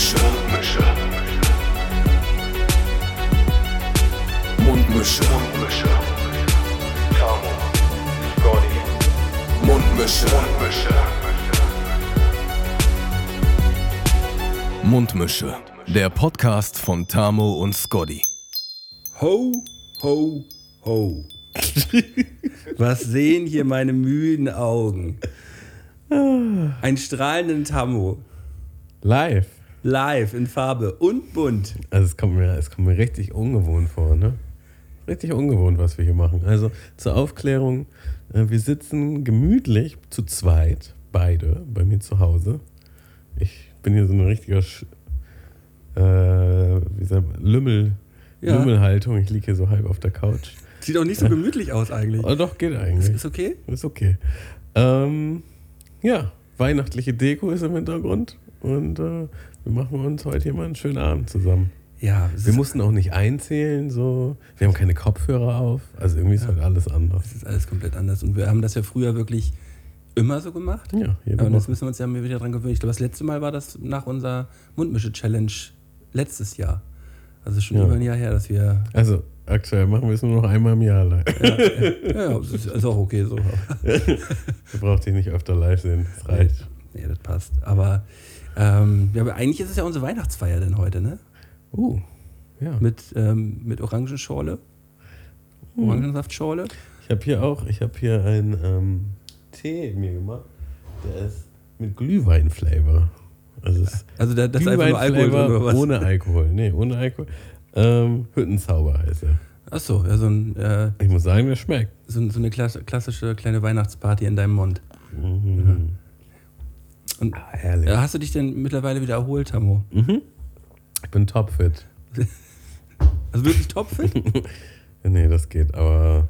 Mundmische. Mundmische. Mundmische. Mundmische. Tamo. Scotty. Mundmische. Mundmische. Mundmische. Der Podcast von Tamo und Scotty. Ho, ho, ho. Was sehen hier meine müden Augen? Ein strahlenden Tammo. Live. Live in Farbe und bunt. Also es kommt mir, es kommt mir richtig ungewohnt vor, ne? Richtig ungewohnt, was wir hier machen. Also zur Aufklärung, äh, wir sitzen gemütlich zu zweit, beide, bei mir zu Hause. Ich bin hier so ein richtiger Sch äh, wie sagt man, Lümmel, Ja. Lümmelhaltung. Ich liege hier so halb auf der Couch. Sieht auch nicht so gemütlich aus eigentlich. Oh, doch, geht eigentlich. Ist okay? Ist okay. Ähm, ja, weihnachtliche Deko ist im Hintergrund und äh, wir machen uns heute hier mal einen schönen Abend zusammen. Ja, Wir mussten auch nicht einzählen, so. Wir haben keine Kopfhörer auf, also irgendwie ist halt alles anders. es ist alles komplett anders. Und wir haben das ja früher wirklich immer so gemacht. Ja, jede Ja, und jetzt Woche. müssen wir uns ja wieder dran gewöhnen. Ich glaube, das letzte Mal war das nach unserer Mundmische-Challenge letztes Jahr. Also schon Ja. über ein Jahr her, dass wir. Also aktuell machen wir es nur noch einmal im Jahr live. Ja, ja das ist, ist auch okay so. Ihr braucht dich nicht öfter live sehen, das reicht. Nee, das passt. Aber, ähm, ja, aber eigentlich ist es ja unsere Weihnachtsfeier denn heute, ne? Uh, ja. Mit, ähm, mit Orangenschorle. Mhm. Orangensaftschorle. Ich habe hier auch, ich habe hier einen ähm, Tee mir gemacht, der ist mit Glühwein-Flavor. Also Also da, das ist einfach nur Alkohol drin, oder was? ohne Alkohol. Nee, ohne Alkohol. Ähm, Hüttenzauber heißt er. Achso, ja, so, ein, äh, Ich muss sagen, der schmeckt. so, so eine klass- klassische kleine Weihnachtsparty in deinem Mund. Mhm. Und Ah, herrlich. hast du dich denn mittlerweile wieder erholt, Tammo? Mhm. Ich bin topfit. Also wirklich topfit? Nee, das geht, aber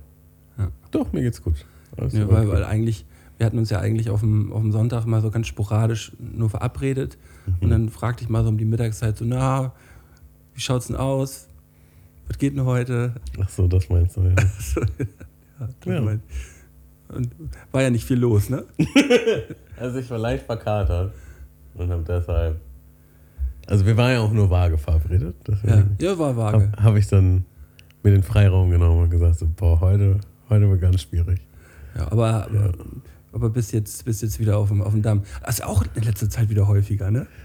Ja. doch, mir geht's gut. Alles Ja, weil, weil eigentlich, wir hatten uns ja eigentlich auf dem, auf dem Sonntag mal so ganz sporadisch nur verabredet. Mhm. Und dann fragte ich mal so um die Mittagszeit so, na, wie schaut's denn aus? Was geht denn heute? Ach so, das meinst du, ja. Ja, das Ja. mein- Und war ja nicht viel los, ne? Also ich war leicht verkatert und hab deshalb... Also wir waren ja auch nur vage verabredet. Ja, ja war vage. habe hab ich dann mir den Freiraum genommen und gesagt, so, boah, heute, heute wird ganz schwierig. Ja, aber, aber bis jetzt, bis jetzt wieder auf dem, auf dem Damm. Das ist auch in letzter Zeit wieder häufiger, ne?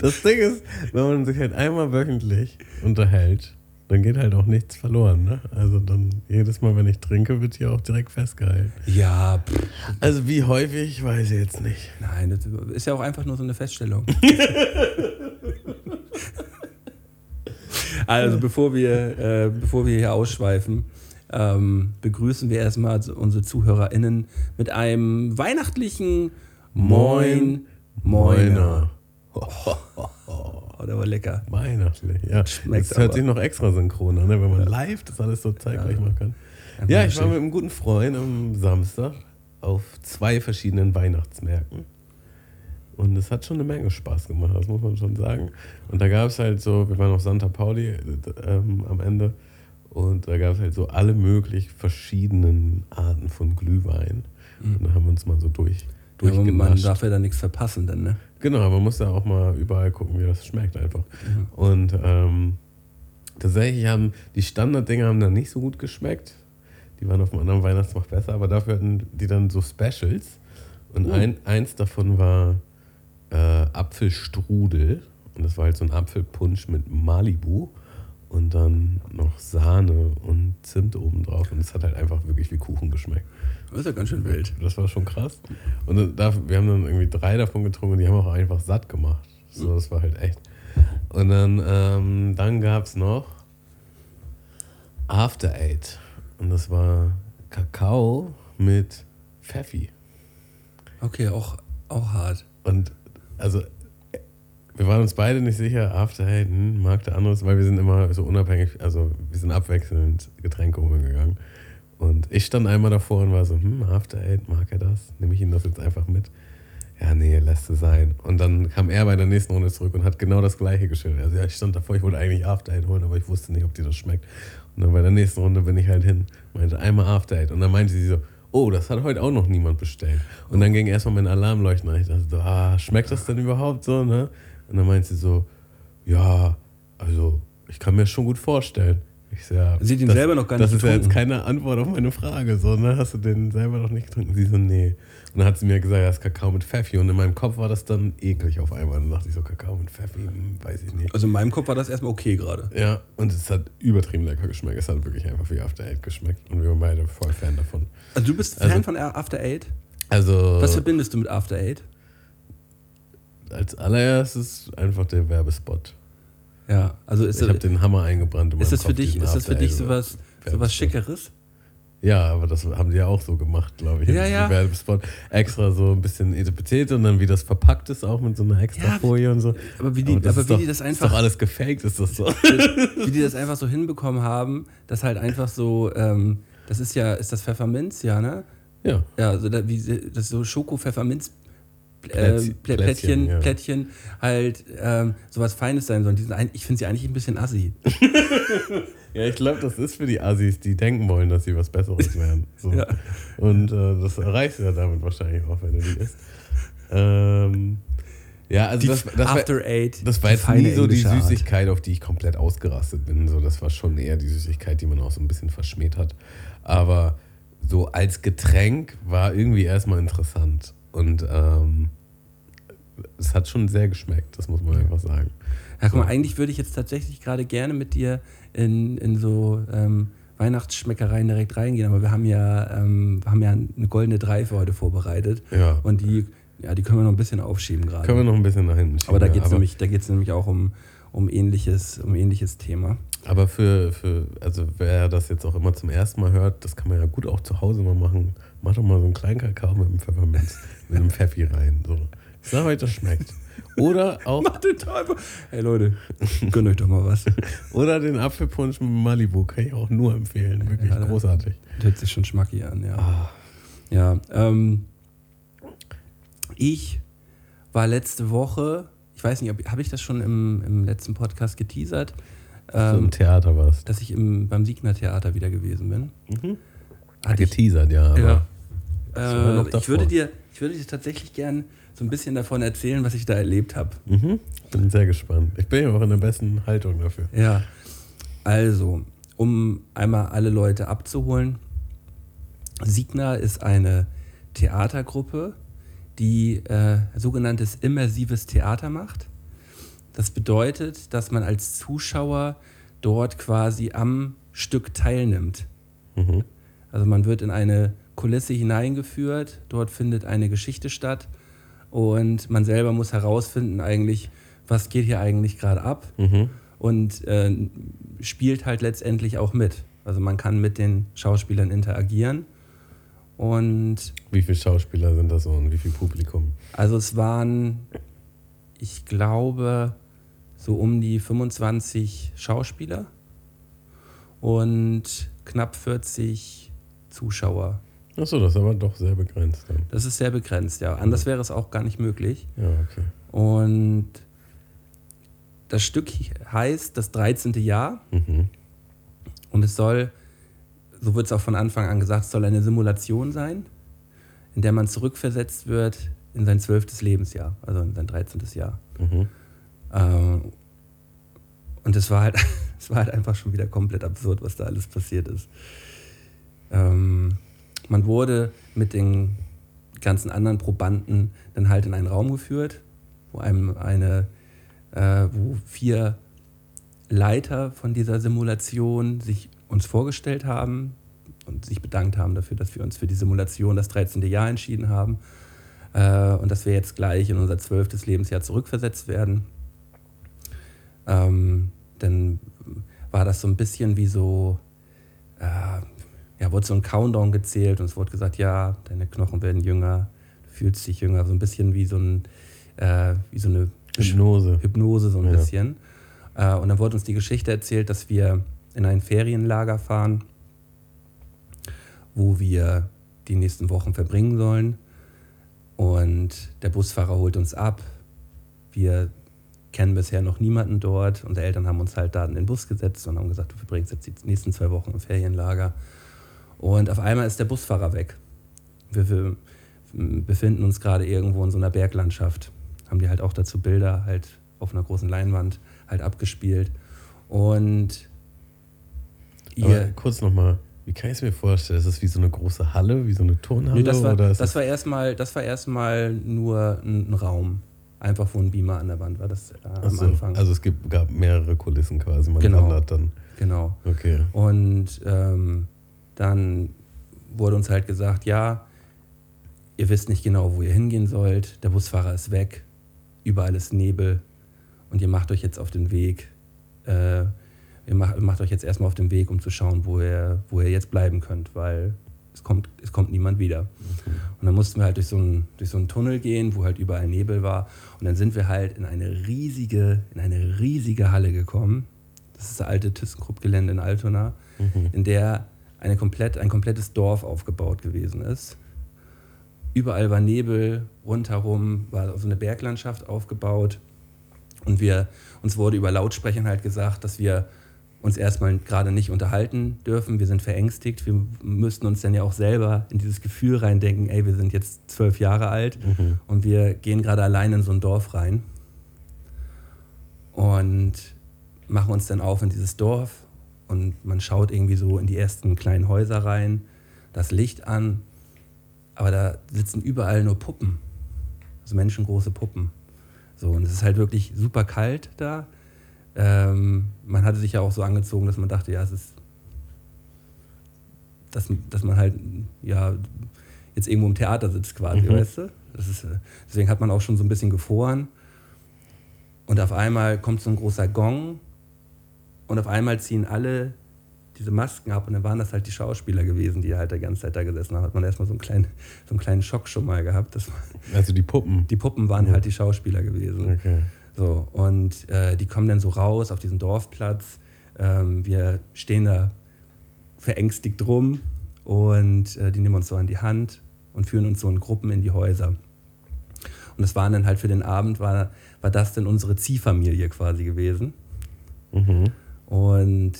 Das Ding ist, wenn man sich halt einmal wöchentlich unterhält, dann geht halt auch nichts verloren. Ne? Also dann jedes Mal, wenn ich trinke, wird hier auch direkt festgehalten. Ja, pff, Also wie häufig, weiß ich jetzt nicht. nein, das ist ja auch einfach nur so eine Feststellung. also bevor wir, äh, bevor wir hier ausschweifen, ähm, begrüßen wir erstmal unsere ZuhörerInnen mit einem weihnachtlichen Moin, Moiner. Oh, der war lecker. Weihnachtlich, ja. Schmeckt das hört aber. sich noch extra synchron an, ne? wenn man live das alles so zeitgleich machen kann. Ja, ich war mit einem guten Freund am Samstag auf zwei verschiedenen Weihnachtsmärkten. Und es hat schon eine Menge Spaß gemacht, das muss man schon sagen. Und da gab es halt so, wir waren auf Santa Pauli äh, ähm, am Ende. Und da gab es halt so alle möglich verschiedenen Arten von Glühwein. Und da haben wir uns mal so durch, Ja, aber man darf ja da nichts verpassen, dann, ne? Genau, man muss ja auch mal überall gucken, wie das schmeckt einfach. Und ähm, tatsächlich haben die Standarddinger haben dann nicht so gut geschmeckt. Die waren auf dem anderen Weihnachtsmarkt besser, aber dafür hatten die dann so Specials. Und ein, eins davon war äh, Apfelstrudel. Und das war halt so ein Apfelpunsch mit Malibu. Und dann noch Sahne und Zimt oben drauf. Und es hat halt einfach wirklich wie Kuchen geschmeckt. Das ist ja ganz schön wild. Das war schon krass. Und darf, wir haben dann irgendwie drei davon getrunken und die haben auch einfach satt gemacht. So, das war halt echt. Und dann, ähm, dann gab es noch After Eight. Und das war Kakao mit Pfeffi. Okay, auch, auch hart. Und also, wir waren uns beide nicht sicher, After Eight, hm, mag der andere, weil wir sind immer so unabhängig, also wir sind abwechselnd Getränke umgegangen. Und ich stand einmal davor und war so, hm, After Eight, mag er das? Nehme ich ihm das jetzt einfach mit? Ja, nee, lässt es sein. Und dann kam er bei der nächsten Runde zurück und hat genau das gleiche geschildert. Also ja, ich stand davor, ich wollte eigentlich After Eight holen, aber ich wusste nicht, ob dir das schmeckt. Und dann bei der nächsten Runde bin ich halt hin, meinte einmal After Eight. Und dann meinte sie so, oh, das hat heute auch noch niemand bestellt. Und dann ging erstmal mein Alarmleuchten an. Ich dachte so, ah, schmeckt das denn überhaupt so, ne? Und dann meint sie so, ja, also ich kann mir das schon gut vorstellen. Ich so, ja, Sie hat ihn das, selber noch gar nicht Das ist ja jetzt keine Antwort auf meine Frage, so, ne? Hast du den selber noch nicht getrunken? Sie so, nee. Und dann hat sie mir gesagt, das ist Kakao mit Pfeffi. Und in meinem Kopf war das dann eklig auf einmal. Und dann dachte ich so, Kakao mit Pfeffi, hm, weiß ich nicht. Also in meinem Kopf war das erstmal okay gerade. Ja, und es hat übertrieben lecker geschmeckt. Es hat wirklich einfach wie After Eight geschmeckt. Und wir waren beide voll Fan davon. Also du bist Fan Also- von After Eight? Also, Was verbindest du mit After Eight? Als allererstes einfach der Werbespot. Ja, also ist, ich habe den Hammer eingebrannt. in ist das für Kopf, dich, diesen ist das für dich sowas, sowas. Schickeres? Ja, aber das haben die ja auch so gemacht, glaube ich. Ja, ja. Werbespot. Extra so ein bisschen Etepetete und dann wie das verpackt ist, auch mit so einer extra Ja, Folie und so. Aber wie die, Aber das aber ist wie doch, die das Ist einfach doch alles gefaked, ist das so. wie die das einfach so hinbekommen haben, dass halt einfach so, ähm, das ist ja, ist das Pfefferminz, ja, ne? ja. Ja, also da, wie, das ist so Schoko-Pfefferminz. Äh, Plätzchen- Plä- Plätzchen, Plättchen, ja. Plättchen halt ähm, sowas Feines sein sollen. Ein, ich finde sie eigentlich ein bisschen assi. Ja, ich glaube, das ist für die Assis, die denken wollen, dass sie was Besseres werden. So. Ja. Und äh, das erreichst du ja damit wahrscheinlich auch, wenn du die isst. Ähm, ja, also Die das, das, war, After Eight. das war jetzt nie so die englische Art. Süßigkeit, auf die ich komplett ausgerastet bin. So, das war schon eher die Süßigkeit, die man auch so ein bisschen verschmäht hat. Aber so als Getränk war irgendwie erstmal interessant. Und ähm, es hat schon sehr geschmeckt, das muss man einfach sagen. Ja, guck mal, eigentlich würde ich jetzt tatsächlich gerade gerne mit dir in, in so ähm, Weihnachtsschmeckereien direkt reingehen, aber wir haben ja, ähm, wir haben ja eine goldene Drei für heute vorbereitet. Ja. Und die, ja, die können wir noch ein bisschen aufschieben gerade. Können wir noch ein bisschen nach hinten schieben. aber da geht es nämlich, da geht's nämlich auch um, um, ähnliches, um ähnliches Thema. Aber für, für, also wer das jetzt auch immer zum ersten Mal hört, das kann man ja gut auch zu Hause mal machen. Mach doch mal so einen kleinen Kakao mit einem Pfefferminz, mit einem Pfeffi rein. So. Ich sag euch, das schmeckt. Oder auch, Macht den Teufel. Hey Leute, gönnt euch doch mal was. oder den Apfelpunsch mit Malibu, kann ich auch nur empfehlen. Wirklich Ja, großartig. Das hört sich schon schmacki an, ja. Ah. Ja, ähm, ich war letzte Woche, ich weiß nicht, habe ich das schon im, im letzten Podcast geteasert, so ähm, im Theater was. dass ich im, beim Siegner Theater wieder gewesen bin. Mhm. Ich, Geteasert, ja. Ja. Äh, ich, würde dir, ich würde dir tatsächlich gern so ein bisschen davon erzählen, was ich da erlebt habe. Mhm. Bin sehr gespannt. Ich bin ja auch in der besten Haltung dafür. Ja, also, um einmal alle Leute abzuholen. Signa ist eine Theatergruppe, die äh, sogenanntes immersives Theater macht. Das bedeutet, dass man als Zuschauer dort quasi am Stück teilnimmt. Mhm. Also man wird in eine Kulisse hineingeführt, dort findet eine Geschichte statt und man selber muss herausfinden eigentlich, was geht hier eigentlich gerade ab Mhm. und äh, spielt halt letztendlich auch mit. Also man kann mit den Schauspielern interagieren und Wie viele Schauspieler sind das so und wie viel Publikum? also es waren, ich glaube, so um die 25 Schauspieler und knapp 40 Zuschauer. Achso, das ist aber doch sehr begrenzt dann. Das ist sehr begrenzt, ja. Anders wäre es auch gar nicht möglich. Ja, okay. Und das Stück heißt das 13. Jahr Mhm. und es soll, so wird es auch von Anfang an gesagt, es soll eine Simulation sein, in der man zurückversetzt wird in sein zwölftes Lebensjahr, also in sein 13. Jahr. Mhm. Ähm, und es war halt, es war halt einfach schon wieder komplett absurd, was da alles passiert ist. Ähm, man wurde mit den ganzen anderen Probanden dann halt in einen Raum geführt, wo einem eine, äh, wo vier Leiter von dieser Simulation sich uns vorgestellt haben und sich bedankt haben dafür, dass wir uns für die Simulation das 13. Jahr entschieden haben äh, und dass wir jetzt gleich in unser zwölftes Lebensjahr zurückversetzt werden. Ähm, dann war das so ein bisschen wie so, äh, ja, wurde so ein Countdown gezählt und es wurde gesagt, ja, deine Knochen werden jünger, du fühlst dich jünger, so ein bisschen wie so, ein, äh, wie so eine Hypnose. Hypnose so ein Ja. bisschen. Äh, und dann wurde uns die Geschichte erzählt, dass wir in ein Ferienlager fahren, wo wir die nächsten Wochen verbringen sollen. Und der Busfahrer holt uns ab. Wir kennen bisher noch niemanden dort. Unsere Eltern haben uns halt da in den Bus gesetzt und haben gesagt, du verbringst jetzt die nächsten zwei Wochen im Ferienlager. Und auf einmal ist der Busfahrer weg. wir, wir befinden uns gerade irgendwo in so einer Berglandschaft. Haben die halt auch dazu Bilder halt auf einer großen Leinwand halt abgespielt. Und ihr. Aber kurz nochmal, wie kann ich es mir vorstellen? Ist das wie so eine große Halle, wie so eine Turnhalle? Nee, das war, das, das war erstmal erst nur ein Raum. Einfach wo ein Beamer an der Wand war, das äh, am so, Anfang. Also es gibt, gab mehrere Kulissen quasi, man genau, wandert dann. Genau. Okay. Und ähm, dann wurde uns halt gesagt, ja, ihr wisst nicht genau, wo ihr hingehen sollt, der Busfahrer ist weg, überall ist Nebel und ihr macht euch jetzt auf den Weg, äh, ihr macht, macht, euch jetzt erstmal auf den Weg, um zu schauen, wo ihr, wo ihr jetzt bleiben könnt, weil es kommt, es kommt niemand wieder. Und dann mussten wir halt durch so, einen, durch so einen Tunnel gehen, wo halt überall Nebel war. Und dann sind wir halt in eine riesige, in eine riesige Halle gekommen. Das ist das alte ThyssenKrupp-Gelände in Altona, mhm. in der eine komplett, ein komplettes Dorf aufgebaut gewesen ist. Überall war Nebel, rundherum war so eine Berglandschaft aufgebaut. Und wir, uns wurde über Lautsprechern halt gesagt, dass wir uns erstmal gerade nicht unterhalten dürfen. Wir sind verängstigt. Wir müssten uns dann ja auch selber in dieses Gefühl reindenken, ey, wir sind jetzt zwölf Jahre alt mhm. und wir gehen gerade allein in so ein Dorf rein und machen uns dann auf in dieses Dorf und man schaut irgendwie so in die ersten kleinen Häuser rein, das Licht an, aber da sitzen überall nur Puppen, also menschengroße Puppen. So, und es ist halt wirklich super kalt da ähm, man hatte sich ja auch so angezogen, dass man dachte, ja, es ist, dass, dass man halt, ja, jetzt irgendwo im Theater sitzt quasi, mhm. weißt du? Ist, äh, deswegen hat man auch schon so ein bisschen gefroren. Und auf einmal kommt so ein großer Gong und auf einmal ziehen alle diese Masken ab und dann waren das halt die Schauspieler gewesen, die halt die ganze Zeit da gesessen haben. Hat man erstmal so einen kleinen, so einen kleinen Schock schon mal gehabt. also die Puppen? Die Puppen waren ja. halt die Schauspieler gewesen. Okay. So, und äh, die kommen dann so raus auf diesen Dorfplatz. Ähm, wir stehen da verängstigt rum und äh, die nehmen uns so an die Hand und führen uns so in Gruppen in die Häuser. Und das waren dann halt für den Abend, war, war das dann unsere Ziehfamilie quasi gewesen. Mhm. Und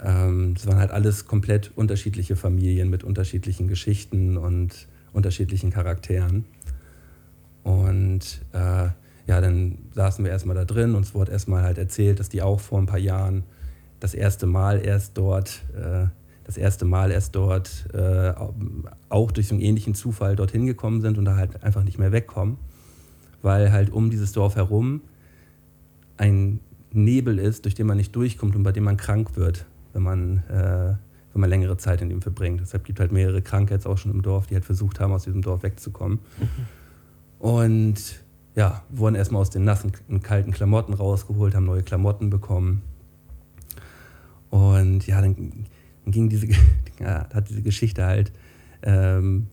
ähm, es waren halt alles komplett unterschiedliche Familien mit unterschiedlichen Geschichten und unterschiedlichen Charakteren. Und äh, ja, dann saßen wir erstmal da drin. Uns wurde erstmal halt erzählt, dass die auch vor ein paar Jahren das erste Mal erst dort, äh, das erste Mal erst dort äh, auch durch so einen ähnlichen Zufall dorthin gekommen sind und da halt einfach nicht mehr wegkommen, weil halt um dieses Dorf herum ein Nebel ist, durch den man nicht durchkommt und bei dem man krank wird, wenn man, äh, wenn man längere Zeit in ihm verbringt. Deshalb gibt es halt mehrere Kranke jetzt auch schon im Dorf, die halt versucht haben, aus diesem Dorf wegzukommen. Mhm. Und ja, wurden erstmal aus den nassen kalten Klamotten rausgeholt, haben neue Klamotten bekommen. Und ja, dann, dann ging diese, ja, hat diese Geschichte halt, ähm,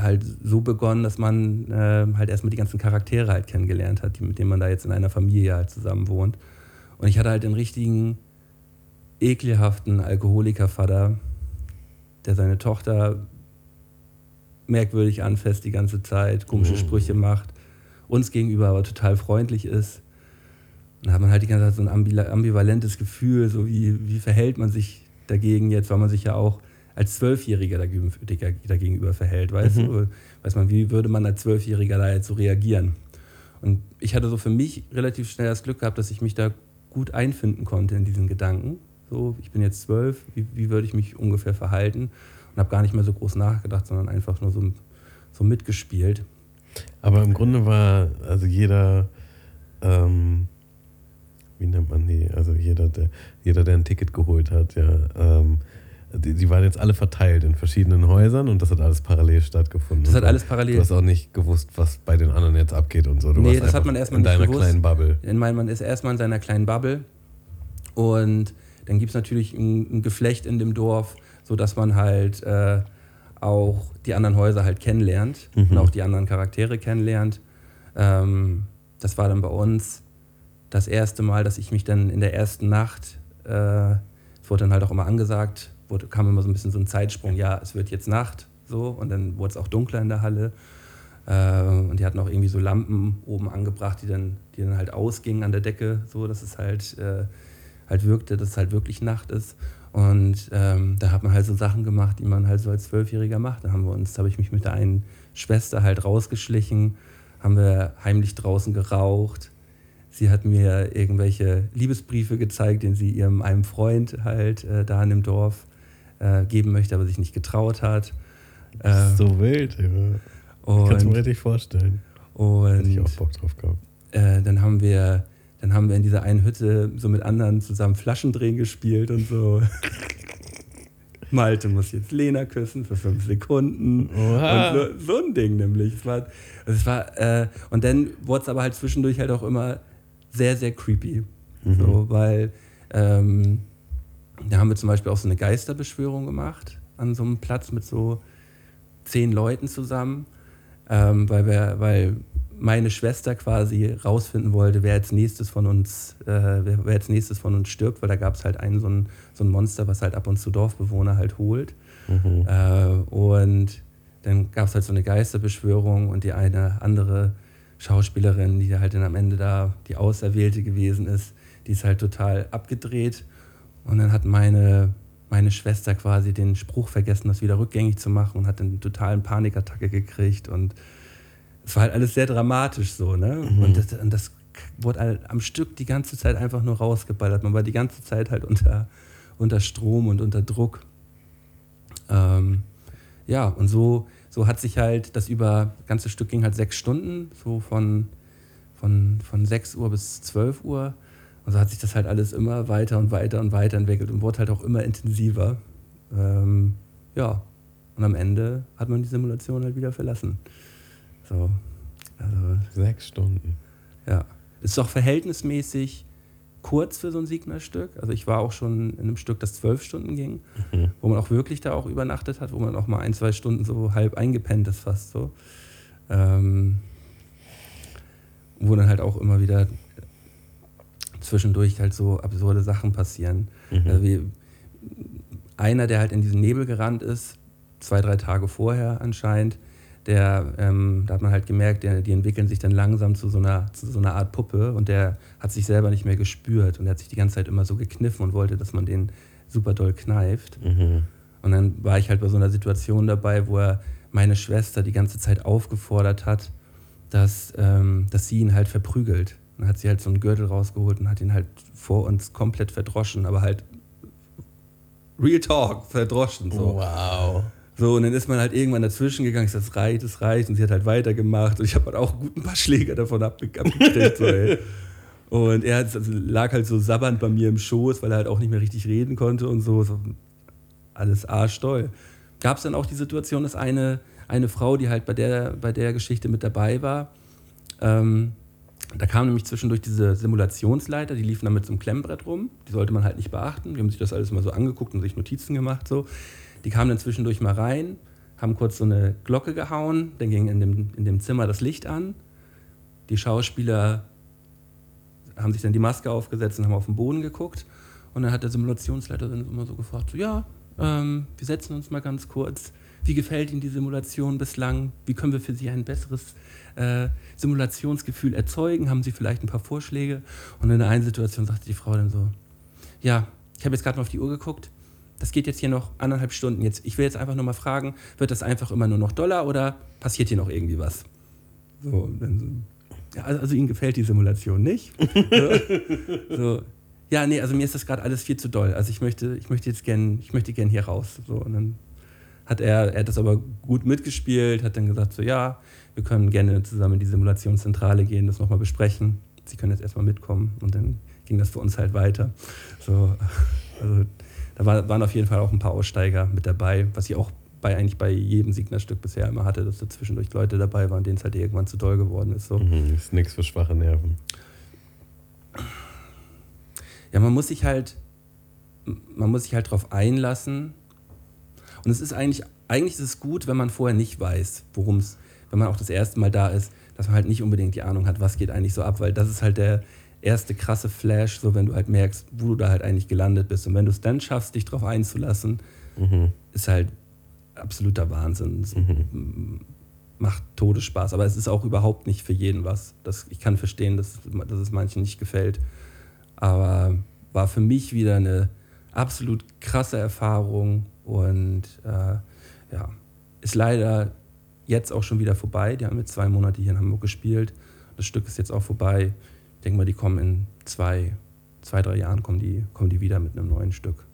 halt so begonnen, dass man äh, halt erstmal die ganzen Charaktere halt kennengelernt hat, die, mit denen man da jetzt in einer Familie halt zusammen wohnt. Und ich hatte halt den richtigen, ekelhaften Alkoholikervater, der seine Tochter merkwürdig anfasst die ganze Zeit, komische mhm. Sprüche macht, uns gegenüber aber total freundlich ist. Dann hat man halt die ganze Zeit so ein ambivalentes Gefühl, so wie, wie verhält man sich dagegen jetzt, weil man sich ja auch als Zwölfjähriger dagegenüber verhält, weißt mhm. du? Weiß man, wie würde man als Zwölfjähriger da jetzt so reagieren? Und ich hatte so für mich relativ schnell das Glück gehabt, dass ich mich da gut einfinden konnte in diesen Gedanken. So, ich bin jetzt zwölf, wie, wie würde ich mich ungefähr verhalten? und habe gar nicht mehr so groß nachgedacht, sondern einfach nur so, so mitgespielt. Aber im Grunde war also jeder, ähm, wie nennt man die, also jeder, der, jeder, der ein Ticket geholt hat, ja, ähm, die, die, waren jetzt alle verteilt in verschiedenen Häusern und das hat alles parallel stattgefunden. Das hat alles parallel. Du hast auch nicht gewusst, was bei den anderen jetzt abgeht und so. Du nee, das hat man erstmal in deiner gewusst. kleinen Bubble. In mein, man ist erstmal in seiner kleinen Bubble und dann gibt es natürlich ein, ein Geflecht in dem Dorf so dass man halt äh, auch die anderen Häuser halt kennenlernt mhm. und auch die anderen Charaktere kennenlernt. Ähm, das war dann bei uns das erste Mal, dass ich mich dann in der ersten Nacht, äh, es wurde dann halt auch immer angesagt, wurde, kam immer so ein bisschen so ein Zeitsprung, ja, es wird jetzt Nacht, so, und dann wurde es auch dunkler in der Halle. Äh, und die hatten auch irgendwie so Lampen oben angebracht, die dann, die dann halt ausgingen an der Decke, so dass es halt, äh, halt wirkte, dass es halt wirklich Nacht ist. Und ähm, da hat man halt so Sachen gemacht, die man halt so als Zwölfjähriger macht. Da haben wir uns, habe ich mich mit der einen Schwester halt rausgeschlichen, haben wir heimlich draußen geraucht. Sie hat mir irgendwelche Liebesbriefe gezeigt, den sie ihrem einem Freund halt äh, da in dem Dorf äh, geben möchte, aber sich nicht getraut hat. Äh, so wild, ja. Ich kann es mir richtig vorstellen. Und Hätte ich auch Bock drauf gehabt. Äh, dann haben wir dann haben wir in dieser einen Hütte so mit anderen zusammen Flaschendrehen gespielt und so. Malte muss jetzt Lena küssen für fünf Sekunden. So, so ein Ding nämlich. Es war, also es war, äh, und dann wurde es aber halt zwischendurch halt auch immer sehr, sehr creepy. Mhm. So, weil ähm, da haben wir zum Beispiel auch so eine Geisterbeschwörung gemacht an so einem Platz mit so zehn Leuten zusammen. Ähm, weil, wir, weil meine Schwester quasi rausfinden wollte, wer als nächstes von uns, äh, wer, wer, als nächstes von uns stirbt, weil da gab es halt einen so ein, so ein Monster, was halt ab und zu Dorfbewohner halt holt. Mhm. Äh, und dann gab es halt so eine Geisterbeschwörung und die eine andere Schauspielerin, die halt dann am Ende da die Auserwählte gewesen ist, die ist halt total abgedreht. Und dann hat meine, meine Schwester quasi den Spruch vergessen, das wieder rückgängig zu machen und hat dann eine totalen Panikattacke gekriegt und es war halt alles sehr dramatisch so, ne? Mhm. Und, das, und das wurde halt am Stück die ganze Zeit einfach nur rausgeballert. Man war die ganze Zeit halt unter, unter Strom und unter Druck. Ähm, ja, und so, so hat sich halt das über, das ganze Stück ging halt sechs Stunden, so von, von, von 6 Uhr bis 12 Uhr. Und so hat sich das halt alles immer weiter und weiter und weiter entwickelt und wurde halt auch immer intensiver. Ähm, ja, und am Ende hat man die Simulation halt wieder verlassen. So, also, Sechs Stunden. Ja. Ist doch verhältnismäßig kurz für so ein Signer-Stück. Also ich war auch schon in einem Stück, das zwölf Stunden ging, mhm. wo man auch wirklich da auch übernachtet hat, wo man auch mal ein, zwei Stunden so halb eingepennt ist fast so. Ähm, wo dann halt auch immer wieder zwischendurch halt so absurde Sachen passieren. Mhm. Also wie einer, der halt in diesen Nebel gerannt ist, zwei, drei Tage vorher anscheinend, der, ähm, da hat man halt gemerkt, der, die entwickeln sich dann langsam zu so, einer, zu so einer Art Puppe und der hat sich selber nicht mehr gespürt und er hat sich die ganze Zeit immer so gekniffen und wollte, dass man den super doll kneift. Mhm. Und dann war ich halt bei so einer Situation dabei, wo er meine Schwester die ganze Zeit aufgefordert hat, dass, ähm, dass sie ihn halt verprügelt. Und dann hat sie halt so einen Gürtel rausgeholt und hat ihn halt vor uns komplett verdroschen, aber halt Real Talk, verdroschen. So. Wow. So, und dann ist man halt irgendwann dazwischen gegangen, ich sag, das reicht, das reicht. Und sie hat halt weitergemacht. Und ich habe halt auch ein paar Schläge davon abgekriegt. so, ey. Und er hat, also lag halt so sabbernd bei mir im Schoß, weil er halt auch nicht mehr richtig reden konnte und so. so alles arschdoll. Gab es dann auch die Situation, dass eine, eine Frau, die halt bei der, bei der Geschichte mit dabei war, ähm, da kam nämlich zwischendurch diese Simulationsleiter, die liefen dann mit so einem Klemmbrett rum. Die sollte man halt nicht beachten. Die haben sich das alles mal so angeguckt und sich Notizen gemacht. So. Die kamen dann zwischendurch mal rein, haben kurz so eine Glocke gehauen, dann ging in dem, in dem Zimmer das Licht an. Die Schauspieler haben sich dann die Maske aufgesetzt und haben auf den Boden geguckt. Und dann hat der Simulationsleiter dann immer so gefragt: so, Ja, ähm, wir setzen uns mal ganz kurz. Wie gefällt Ihnen die Simulation bislang? Wie können wir für Sie ein besseres äh, Simulationsgefühl erzeugen? Haben Sie vielleicht ein paar Vorschläge? Und in der einen Situation sagte die Frau dann so: Ja, ich habe jetzt gerade mal auf die Uhr geguckt das geht jetzt hier noch anderthalb Stunden. Jetzt, ich will jetzt einfach nur mal fragen, wird das einfach immer nur noch Dollar oder passiert hier noch irgendwie was? So, dann, ja, also, also Ihnen gefällt die Simulation nicht. so, so, ja, nee, also mir ist das gerade alles viel zu doll. Also ich möchte, ich möchte jetzt gern, ich möchte gern hier raus. So, und dann hat er, er hat das aber gut mitgespielt, hat dann gesagt, so ja, wir können gerne zusammen in die Simulationszentrale gehen, das nochmal besprechen. Sie können jetzt erstmal mitkommen und dann ging das für uns halt weiter. So, also da war, waren auf jeden Fall auch ein paar Aussteiger mit dabei, was ich auch bei eigentlich bei jedem Signerstück bisher immer hatte, dass da zwischendurch Leute dabei waren, denen es halt irgendwann zu doll geworden ist. So. Mhm, ist nichts für schwache Nerven. Ja, man muss sich halt, man muss sich halt drauf einlassen. Und es ist eigentlich, eigentlich ist es gut, wenn man vorher nicht weiß, worum es, wenn man auch das erste Mal da ist, dass man halt nicht unbedingt die Ahnung hat, was geht eigentlich so ab, weil das ist halt der, erste krasse Flash, so wenn du halt merkst, wo du da halt eigentlich gelandet bist. Und wenn du es dann schaffst, dich drauf einzulassen, mhm. ist halt absoluter Wahnsinn. Mhm. macht Todesspaß. Aber es ist auch überhaupt nicht für jeden was. Das, ich kann verstehen, dass, dass es manchen nicht gefällt. Aber war für mich wieder eine absolut krasse Erfahrung und äh, ja, ist leider jetzt auch schon wieder vorbei. Die haben jetzt zwei Monate hier in Hamburg gespielt. Das Stück ist jetzt auch vorbei. Ich denke mal, die kommen in zwei, zwei drei Jahren kommen die, kommen die wieder mit einem neuen Stück.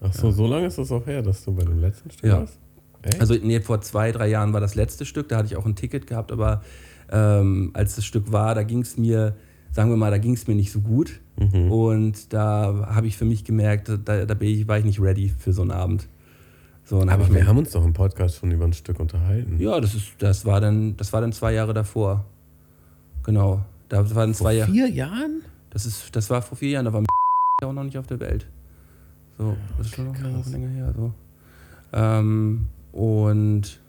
Ach so, so lange ist das auch her, dass du bei dem letzten Stück Ja. warst? Echt? Also nee, vor zwei, drei Jahren war das letzte Stück, da hatte ich auch ein Ticket gehabt, aber ähm, als das Stück war, da ging es mir, sagen wir mal, da ging es mir nicht so gut. Mhm. Und da habe ich für mich gemerkt, da, da bin ich, war ich nicht ready für so einen Abend. So, hab Aber ich wir haben uns doch im Podcast schon über ein Stück unterhalten. Ja, das, ist, das, war dann, das war dann zwei Jahre davor. Genau. Da waren Vor zwei Jahre. vier Jahren? Das, ist, das war vor vier Jahren, da war auch noch nicht auf der Welt. So, das ist schon noch länger, krass. länger her. So. Ähm, und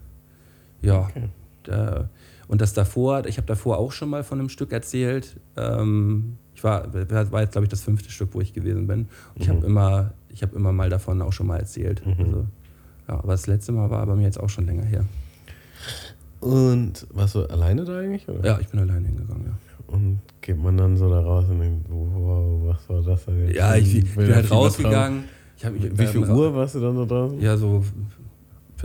ja, Okay. da, und das davor, ich habe davor auch schon mal von einem Stück erzählt. Ähm, ich war, war jetzt, glaube ich, das fünfte Stück, wo ich gewesen bin. Und ich Mhm. habe immer, ich habe immer mal davon auch schon mal erzählt. Mhm. Also, ja, aber das letzte Mal war bei mir jetzt auch schon länger her. Und warst du alleine da eigentlich? Oder? Ja, ich bin alleine hingegangen, ja. Und geht man dann so da raus und denkt, wow, was war das denn jetzt? Ja, ich, Will bin der halt Fiebertraum? rausgegangen. Ich mich Wie viel Uhr warst du dann da draußen? Ja, so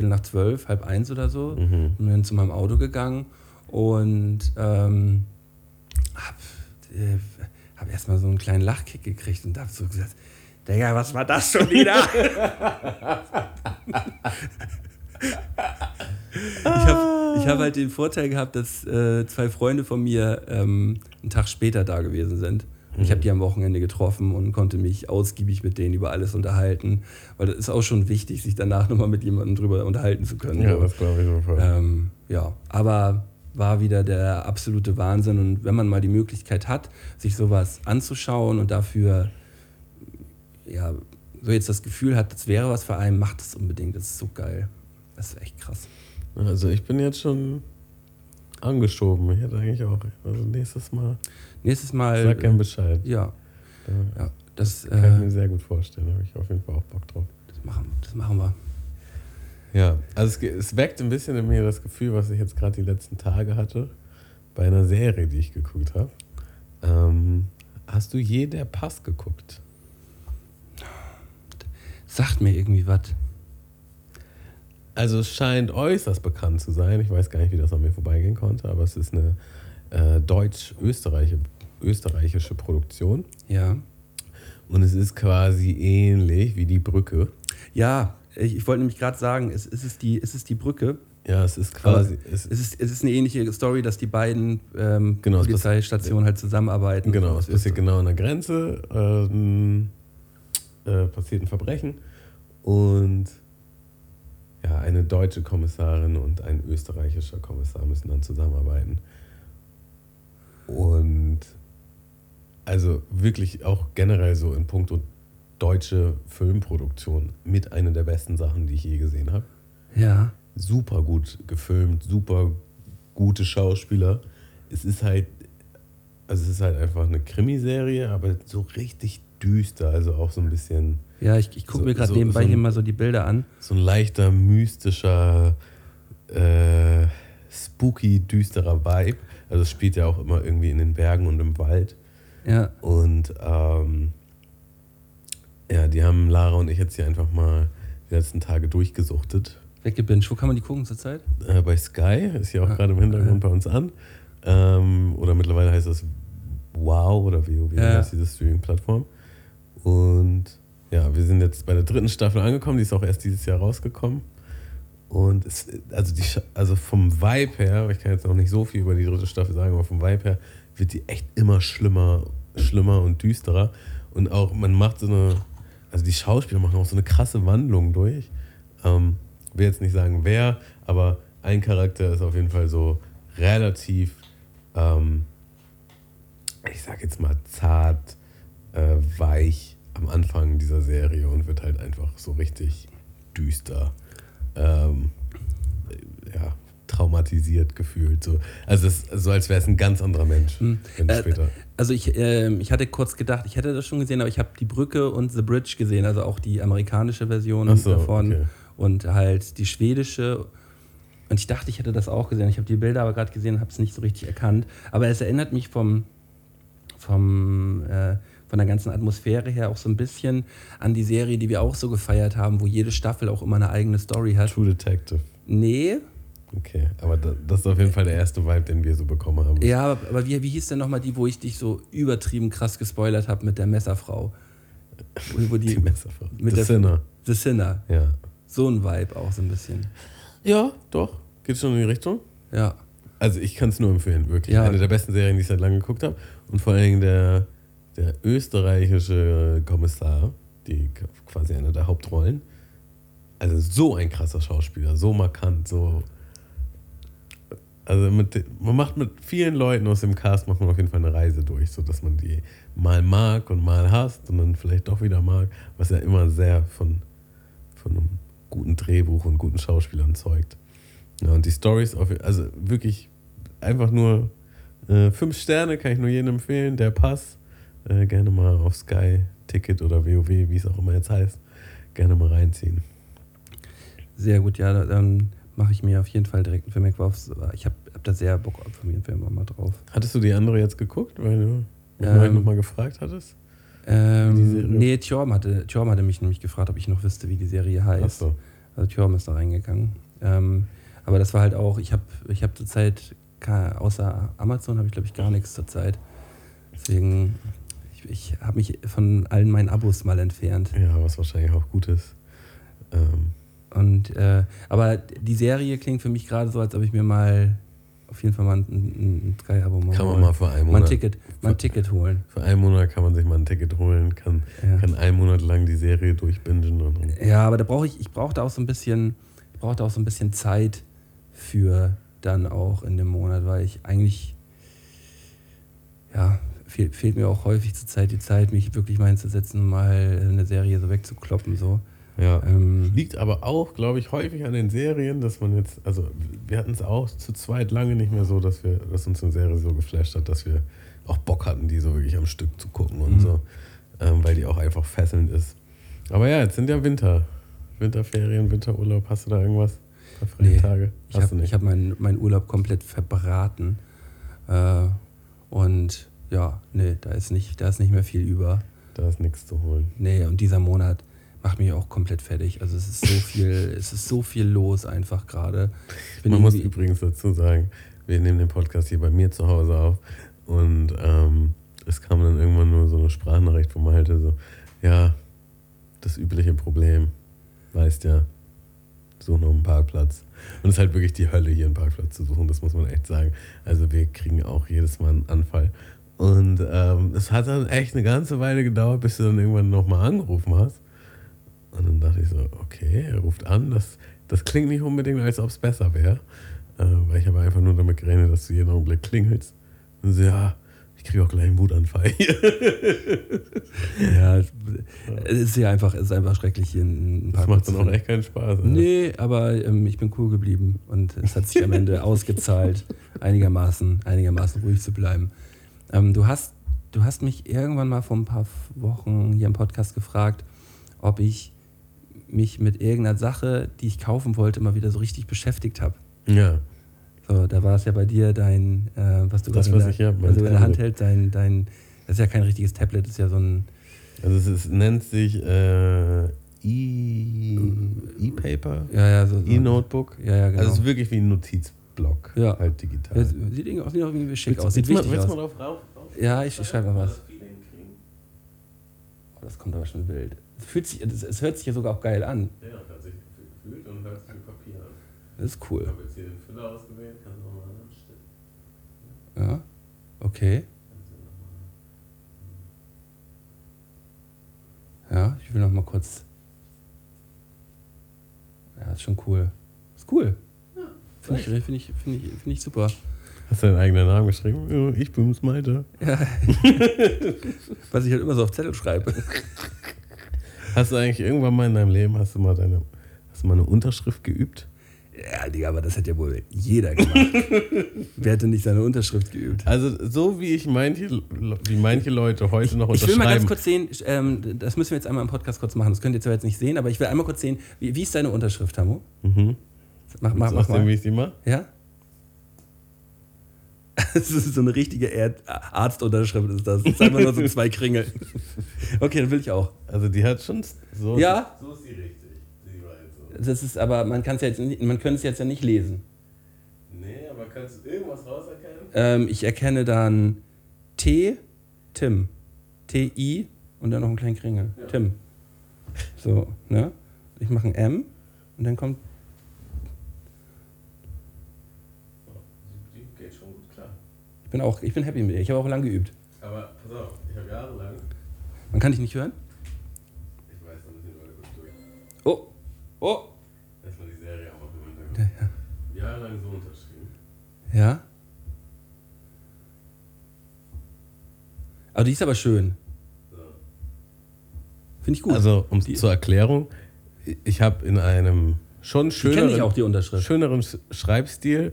Viertel nach zwölf, halb eins oder so. Mhm. Bin dann zu meinem Auto gegangen und ähm, hab, äh, hab erstmal so einen kleinen Lachkick gekriegt und hab so gesagt, Digga, was war das schon wieder? ich habe ich hab halt den Vorteil gehabt, dass äh, zwei Freunde von mir ähm, einen Tag später da gewesen sind. Und ich habe die am Wochenende getroffen und konnte mich ausgiebig mit denen über alles unterhalten, weil das ist auch schon wichtig, sich danach nochmal mit jemandem drüber unterhalten zu können. Ja, So. das glaube ich sofort. Ähm, ja, aber war wieder der absolute Wahnsinn. Und wenn man mal die Möglichkeit hat, sich sowas anzuschauen und dafür, ja, so jetzt das Gefühl hat, das wäre was für einen, macht es unbedingt. Das ist so geil. Das ist echt krass. Also ich bin jetzt schon angeschoben. Ich hätte eigentlich auch, also nächstes Mal, Nächstes Mal. sag gern Bescheid. ja, Da ja, das, kann ich mir äh, sehr gut vorstellen. Da habe ich auf jeden Fall auch Bock drauf. das, machen, das machen wir. Ja, also es, es weckt ein bisschen in mir das Gefühl, was ich jetzt gerade die letzten Tage hatte, bei einer Serie, die ich geguckt habe. Ähm, hast du je der Pass geguckt? Sagt mir irgendwie was. Also es scheint äußerst bekannt zu sein. Ich weiß gar nicht, wie das an mir vorbeigehen konnte, aber es ist eine äh, deutsch-österreichische Produktion. Ja. Und es ist quasi ähnlich wie die Brücke. Ja, ich, ich wollte nämlich gerade sagen, es, es, ist die, es ist die Brücke. Ja, es ist quasi. Es, Es ist, es ist eine ähnliche Story, dass die beiden ähm, Genau, Polizeistationen halt zusammenarbeiten. Genau, es es passiert genau an der Grenze, ähm, äh, passiert ein Verbrechen und ja, eine deutsche Kommissarin und ein österreichischer Kommissar müssen dann zusammenarbeiten. Und also wirklich auch generell so in puncto deutsche Filmproduktion mit einer der besten Sachen, die ich je gesehen habe Ja. super gut gefilmt, super gute Schauspieler. Es ist halt, also es ist halt einfach eine Krimiserie, aber so richtig düster, also auch so ein bisschen Ja, ich, ich gucke So- mir gerade so- nebenbei so ein- hier mal so die Bilder an. so ein leichter, mystischer, äh, spooky, düsterer Vibe. Also es spielt ja auch immer irgendwie in den Bergen und im Wald. Ja. Und ähm, ja, die haben Lara und ich jetzt hier einfach mal die letzten Tage durchgesuchtet. Weggebinged. Wo kann man die gucken zurzeit? äh, bei Sky, ist hier auch Ah, gerade im Hintergrund bei uns an. Ähm, oder mittlerweile heißt das Wow oder WoW, Ja. heißt diese Streaming-Plattform. Und ja, wir sind jetzt bei der dritten Staffel angekommen, die ist auch erst dieses Jahr rausgekommen. Und es, also, die, also vom Vibe her, ich kann jetzt noch nicht so viel über die dritte Staffel sagen, aber vom Vibe her wird die echt immer schlimmer, schlimmer und düsterer. Und auch, man macht so eine, also die Schauspieler machen auch so eine krasse Wandlung durch. Ähm, will jetzt nicht sagen wer, aber ein Charakter ist auf jeden Fall so relativ, ähm, ich sag jetzt mal zart, äh, weich am Anfang dieser Serie und wird halt einfach so richtig düster, ähm, ja, traumatisiert gefühlt. So. Also es ist so, als wäre es ein ganz anderer Mensch. Hm. Äh. Also ich, ähm, ich hatte kurz gedacht, ich hätte das schon gesehen, aber ich habe die Brücke und The Bridge gesehen, also auch die amerikanische Version so, davon okay. und halt die schwedische. Und ich dachte, ich hätte das auch gesehen. Ich habe die Bilder aber gerade gesehen und habe es nicht so richtig erkannt. Aber es erinnert mich vom, vom, äh, von der ganzen Atmosphäre her auch so ein bisschen an die Serie, die wir auch so gefeiert haben, wo jede Staffel auch immer eine eigene Story hat. True Detective. Nee, Okay, aber da, das ist auf jeden Fall der erste Vibe, den wir so bekommen haben. ja, aber, aber wie, wie hieß denn nochmal die, wo ich dich so übertrieben krass gespoilert habe mit der Messerfrau? Wo, wo die, Die Messerfrau. Mit The der- Sinner. The Sinner. Ja. So ein Vibe auch so ein bisschen. Ja, doch. Geht schon in die Richtung? Ja. Also ich kann es nur empfehlen, wirklich. Ja. Eine der besten Serien, die ich seit langem geguckt habe. Und vor allen Dingen der, der österreichische Kommissar, die quasi eine der Hauptrollen. Also so ein krasser Schauspieler, so markant, so. Also mit, man macht mit vielen Leuten aus dem Cast macht man auf jeden Fall eine Reise durch, sodass man die mal mag und mal hasst und dann vielleicht doch wieder mag, was ja immer sehr von, von einem guten Drehbuch und guten Schauspielern zeugt. Ja, und die Stories, also wirklich einfach nur äh, fünf Sterne, kann ich nur jedem empfehlen. Der Pass, äh, gerne mal auf Sky, Ticket oder WoW, wie es auch immer jetzt heißt, gerne mal reinziehen. Sehr gut, ja, da- dann mache ich mir auf jeden Fall direkt einen Film. Ich habe hab da sehr Bock auf auch mal drauf. Hattest du die andere jetzt geguckt, weil du mich Ähm, nochmal gefragt hattest? Ähm, nee, Tjorm hatte, Tjorm hatte mich nämlich gefragt, ob ich noch wüsste, wie die Serie heißt. Achso. Also Tjorm ist da reingegangen. Ähm, aber das war halt auch, ich habe ich hab zurzeit, ka- außer Amazon habe ich glaube ich gar nichts zurzeit. Deswegen, ich, ich habe mich von allen meinen Abos mal entfernt. Ja, was wahrscheinlich auch gut ist. Ähm, Und, äh, aber die Serie klingt für mich gerade so, als ob ich mir mal auf jeden Fall mal ein, ein, Sky-Abo mal, kann man hol. mal für einen mal ein Monat. Ticket, mal ein Ticket holen. Für einen Monat kann man sich mal ein Ticket holen, kann, Ja. kann einen Monat lang die Serie durchbingen und dann Ja, aber da brauche ich, ich brauche da auch so ein bisschen, da auch so ein bisschen Zeit für dann auch in dem Monat, weil ich eigentlich, ja, fehl, fehlt mir auch häufig zur Zeit die Zeit, mich wirklich mal hinzusetzen und mal eine Serie so wegzukloppen, so. Ja. Ähm, Liegt aber auch, glaube ich, häufig an den Serien, dass man jetzt, also wir hatten es auch zu zweit lange nicht mehr so, dass wir, dass uns eine Serie so geflasht hat, dass wir auch Bock hatten, die so wirklich am Stück zu gucken und Mhm. so, ähm, weil die auch einfach fesselnd ist. Aber ja, jetzt sind ja Winter, Winterferien, Winterurlaub. Hast du da irgendwas? Freie Nee, Tage? ich Hast habe du nicht? hab meinen mein Urlaub komplett verbraten. Äh, und ja, nee, da ist, nicht, da ist nicht mehr viel über. da ist nichts zu holen. Nee, und dieser Monat macht mich auch komplett fertig. Also es ist so viel, es ist so viel los einfach gerade. Man muss übrigens dazu sagen, wir nehmen den Podcast hier bei mir zu Hause auf und ähm, es kam dann irgendwann nur so eine Sprachnachricht, wo man halt so, ja, das übliche Problem, weißt ja, such noch einen Parkplatz. Und es ist halt wirklich die Hölle, hier einen Parkplatz zu suchen, das muss man echt sagen. Also wir kriegen auch jedes Mal einen Anfall. Und ähm, es hat dann echt eine ganze Weile gedauert, bis du dann irgendwann nochmal angerufen hast. Und dann dachte ich so, okay, er ruft an, das, das klingt nicht unbedingt, als ob es besser wäre. Äh, weil ich habe einfach nur damit gerechnet, dass du jeden Augenblick klingelst. Und so, ja, ich kriege auch gleich einen Wutanfall hier. Ja, es ist ja einfach, es ist einfach schrecklich hier ein Das paar macht dann auch echt keinen Spaß. Alter. Nee, aber ähm, ich bin cool geblieben und es hat sich am Ende ausgezahlt, einigermaßen, einigermaßen ruhig zu bleiben. Ähm, du, hast, du hast mich irgendwann mal vor ein paar Wochen hier im Podcast gefragt, ob ich mich mit irgendeiner Sache, die ich kaufen wollte, mal wieder so richtig beschäftigt habe. Ja, So, da war es ja bei dir dein, äh, was du Das, gerade in, was der- ich hab, mein also in der Hand Tablet. hältst, dein, dein, das ist ja kein richtiges Tablet, das ist ja so ein, also es ist, nennt sich äh, E- E-Paper, ja, ja, so, so E-Notebook. Ja, ja, genau. Also es ist wirklich wie ein Notizblock, Ja. halt digital. Ja, sieht irgendwie auch, irgendwie schick Willst- aus, sieht willst wichtig willst aus. mal drauf rauf? Ja, ich, ich schreibe mal was. Oh, das kommt aber schon wild. Es, fühlt sich, es, es hört sich ja sogar auch geil an. Ja, hört sich gefühlt und hört sich wie Papier an. Das ist Ich cool. habe jetzt hier den Füller ausgewählt, kannst du nochmal anstellen. Ja, okay. Ja, ich will noch mal kurz. Ja, ist schon cool. Ist cool. Finde ich, find ich, find ich, find ich super. Hast du deinen eigenen Namen geschrieben? Ja, ich bin's, Malte. Was ich halt immer so auf Zettel schreibe. Hast du eigentlich irgendwann mal in deinem Leben, hast du mal deine, hast du mal eine Unterschrift geübt? Ja, Digga, aber das hat ja wohl jeder gemacht. Wer hätte nicht seine Unterschrift geübt? Also so wie ich manche, wie manche Leute heute noch Ich will mal ganz unterschreiben. kurz sehen, ähm, das müssen wir jetzt einmal im Podcast kurz machen. Das könnt ihr zwar jetzt nicht sehen, aber ich will einmal kurz sehen, wie, wie ist deine Unterschrift, Hamo? Mhm. Mach, mach, mach sehen, wie mal. ich mache? Ja? Das ist so eine richtige Erd- Arztunterschrift ist das. Das ist einfach nur so zwei Kringel. Okay, dann will ich auch. Also die hat schon so. Ja. So ist die richtig. Die war jetzt so. Das ist aber, man kann es jetzt nicht, man könnte es jetzt ja nicht lesen. Nee, aber kannst du irgendwas rauserkennen? Ähm, ich erkenne dann T, Tim. T-I und dann noch einen kleinen Kringel. Ja. Tim. So, ne? Ich mache ein M und dann kommt. Die geht schon gut klar. Ich bin auch, ich bin happy mit ihr. Ich habe auch lange geübt. Aber pass auf, ich habe jahrelang. Man kann dich nicht hören? Ich weiß, da müssen die Leute kurz durch. Oh, oh. Erstmal die Serie auch im Ja, Hintergrund. Jahrelang so unterschrieben. Ja. Aber die ist aber schön. So. Finde ich gut. Also, um Die- zur Erklärung, ich habe in einem schon schöneren, ich auch, die Unterschrift. schöneren Sch- Schreibstil,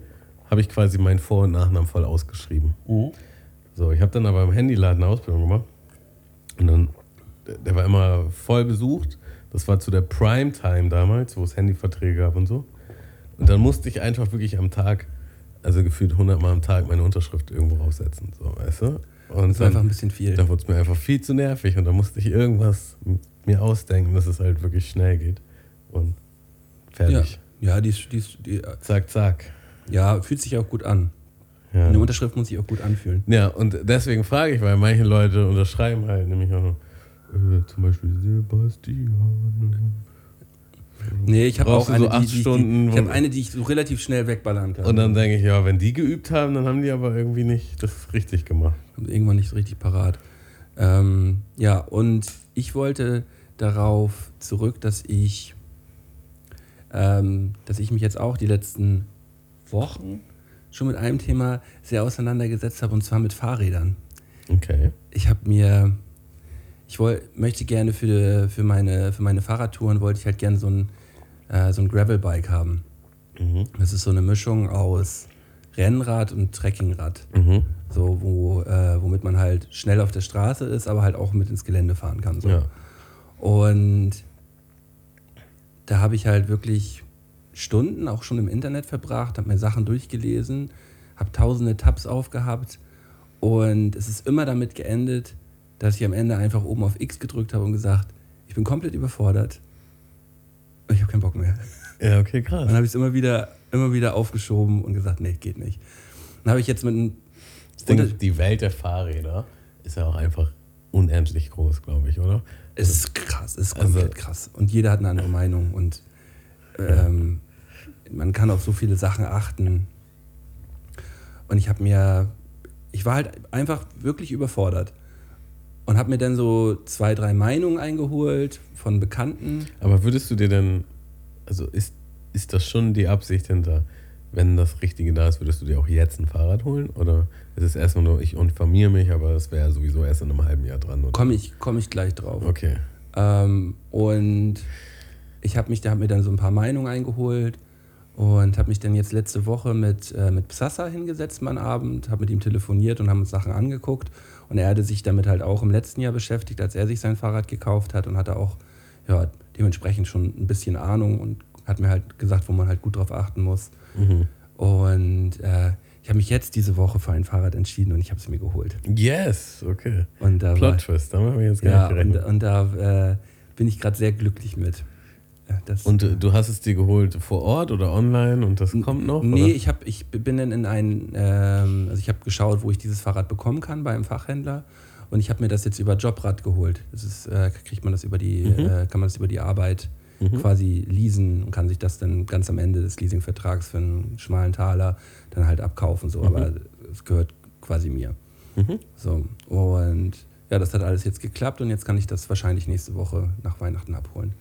habe ich quasi meinen Vor- und Nachnamen voll ausgeschrieben. Mhm. So, ich habe dann aber im Handyladen eine Ausbildung gemacht. Und dann, der- war immer voll besucht. Das war zu der Primetime damals, wo es Handyverträge gab und so. Und dann musste ich einfach wirklich am Tag, also gefühlt 100 Mal am Tag, meine Unterschrift irgendwo raussetzen. So, weißt du? Und Das war einfach ein bisschen viel. da wurde es mir einfach viel zu nervig und da musste ich irgendwas mir ausdenken, dass es halt wirklich schnell geht. Und Ja, fertig. ja die, ist, die, ist, die Zack, zack. Ja, fühlt sich auch gut an. Ja. Eine Unterschrift muss sich auch gut anfühlen. ja, und deswegen frage ich, weil manche Leute unterschreiben halt nämlich auch noch, äh, zum Beispiel Sebastian. Nee, ich habe auch so eine, acht die, die, Stunden, die, ich habe eine, die ich so relativ schnell wegballern kann. Und dann denke ich, ja, wenn die geübt haben, dann haben die aber irgendwie nicht das richtig gemacht. Irgendwann nicht so richtig parat. Ähm, ja, und ich wollte darauf zurück, dass ich, ähm, dass ich mich jetzt auch die letzten Wochen schon mit einem Thema sehr auseinandergesetzt habe, und zwar mit Fahrrädern. Okay. Ich habe mir, ich woll, möchte gerne für, für, meine, für meine Fahrradtouren, wollte ich halt gerne so ein, äh, so ein Gravelbike haben. Mhm. Das ist so eine Mischung aus Rennrad und Trekkingrad. Mhm. So, wo, äh, womit man halt schnell auf der Straße ist, aber halt auch mit ins Gelände fahren kann. So. Ja. Und da habe ich halt wirklich Stunden auch schon im Internet verbracht, habe mir Sachen durchgelesen, habe tausende Tabs aufgehabt und es ist immer damit geendet, dass ich am Ende einfach oben auf X gedrückt habe und gesagt, ich bin komplett überfordert. und Ich habe keinen Bock mehr. Ja, okay, krass. Dann habe ich es immer wieder, immer wieder aufgeschoben und gesagt, nee, geht nicht. Dann habe ich jetzt mit einem Ding, Unter- die Welt der Fahrräder ist ja auch einfach unendlich groß, glaube ich, oder? Es ist krass, es ist Also- komplett krass. Und jeder hat eine andere Meinung und ähm, man kann auf so viele Sachen achten. Und ich habe mir, ich war halt einfach wirklich überfordert und habe mir dann so zwei, drei Meinungen eingeholt von Bekannten. Aber würdest du dir denn, also ist, ist das schon die Absicht hinter, wenn das Richtige da ist, würdest du dir auch jetzt ein Fahrrad holen? Oder ist es erstmal nur, ich informiere mich, aber das wäre sowieso erst in einem halben Jahr dran? Komme ich, komm ich gleich drauf. Okay. Ähm, und ich habe mich, da hab mir dann so ein paar Meinungen eingeholt und habe mich dann jetzt letzte Woche mit, äh, mit Psassa hingesetzt, mal einen Abend, habe mit ihm telefoniert und haben uns Sachen angeguckt. Und er hatte sich damit halt auch im letzten Jahr beschäftigt, als er sich sein Fahrrad gekauft hat und hatte auch ja, dementsprechend schon ein bisschen Ahnung und hat mir halt gesagt, wo man halt gut drauf achten muss. Mhm. Und äh, ich habe mich jetzt diese Woche für ein Fahrrad entschieden und ich habe es mir geholt. Yes, okay. Und da war, Plot Twist, da haben wir jetzt gar ja, nicht und, und da äh, bin ich gerade sehr glücklich mit. Das, Und, äh, du hast es dir geholt vor Ort oder online und das kommt noch? Nee, oder? ich, hab, ich bin dann in ein, ähm, also ich habe geschaut, wo ich dieses Fahrrad bekommen kann bei einem Fachhändler. Und ich habe mir das jetzt über Jobrad geholt. Das ist, äh, kriegt man das über die, Mhm. äh, kann man das über die Arbeit quasi leasen und kann sich das dann ganz am Ende des Leasingvertrags für einen schmalen Taler dann halt abkaufen. So, aber es gehört quasi mir. Mhm. So, und ja, das hat alles jetzt geklappt und jetzt kann ich das wahrscheinlich nächste Woche nach Weihnachten abholen.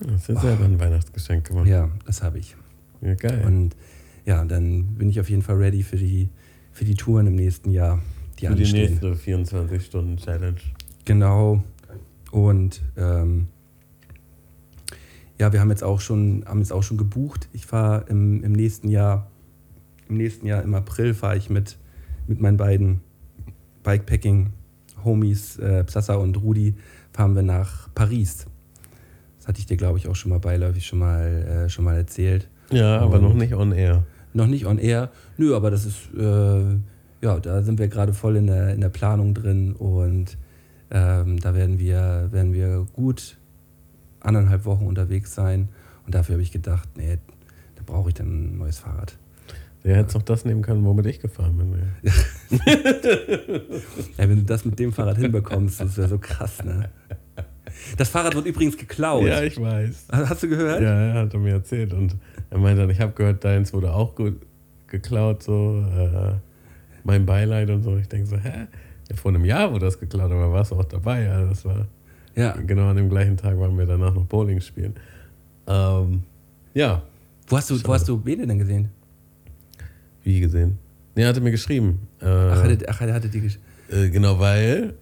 Du hast ja selber ein Weihnachtsgeschenk gemacht. Ja, das habe ich. Ja, geil. Und ja, dann bin ich auf jeden Fall ready für die, für die Touren im nächsten Jahr, die Für die anstehen. nächste 24-Stunden-Challenge. Genau. Und ähm, ja, wir haben jetzt auch schon, haben jetzt auch schon gebucht. Ich fahre im, im nächsten Jahr, im nächsten Jahr im April fahre ich mit, mit meinen beiden Bikepacking-Homies, äh, Psassa und Rudi, fahren wir nach Paris. Das hatte ich dir, glaube ich, auch schon mal beiläufig schon mal, äh, schon mal erzählt. Ja, aber Und- noch nicht on air. Noch nicht on air. Nö, aber das ist, äh, ja, da sind wir gerade voll in der, in der Planung drin und ähm, da werden wir, werden wir gut anderthalb Wochen unterwegs sein. Und dafür habe ich gedacht, nee, da brauche ich dann ein neues Fahrrad. Der hätte auch das nehmen können, womit ich gefahren bin. Ja, wenn du das mit dem Fahrrad hinbekommst, das wäre so krass, ne? Das Fahrrad wird übrigens geklaut. Ja, ich weiß. Hast du gehört? Ja, er hat er mir erzählt. Und er meinte dann, ich habe gehört, deins wurde auch gut geklaut, so äh, mein Beileid und so. Ich denke so, hä? Ja, vor einem Jahr wurde das geklaut, aber warst du auch dabei? Ja, das war Ja. genau an dem gleichen Tag waren wir danach noch Bowling spielen. Ähm, ja, Wo hast du, wo hast du Bene denn gesehen? wie gesehen. Nee, er hatte mir geschrieben. Äh, Ach, hatte, ach, er hatte die gesch Äh, genau, weil.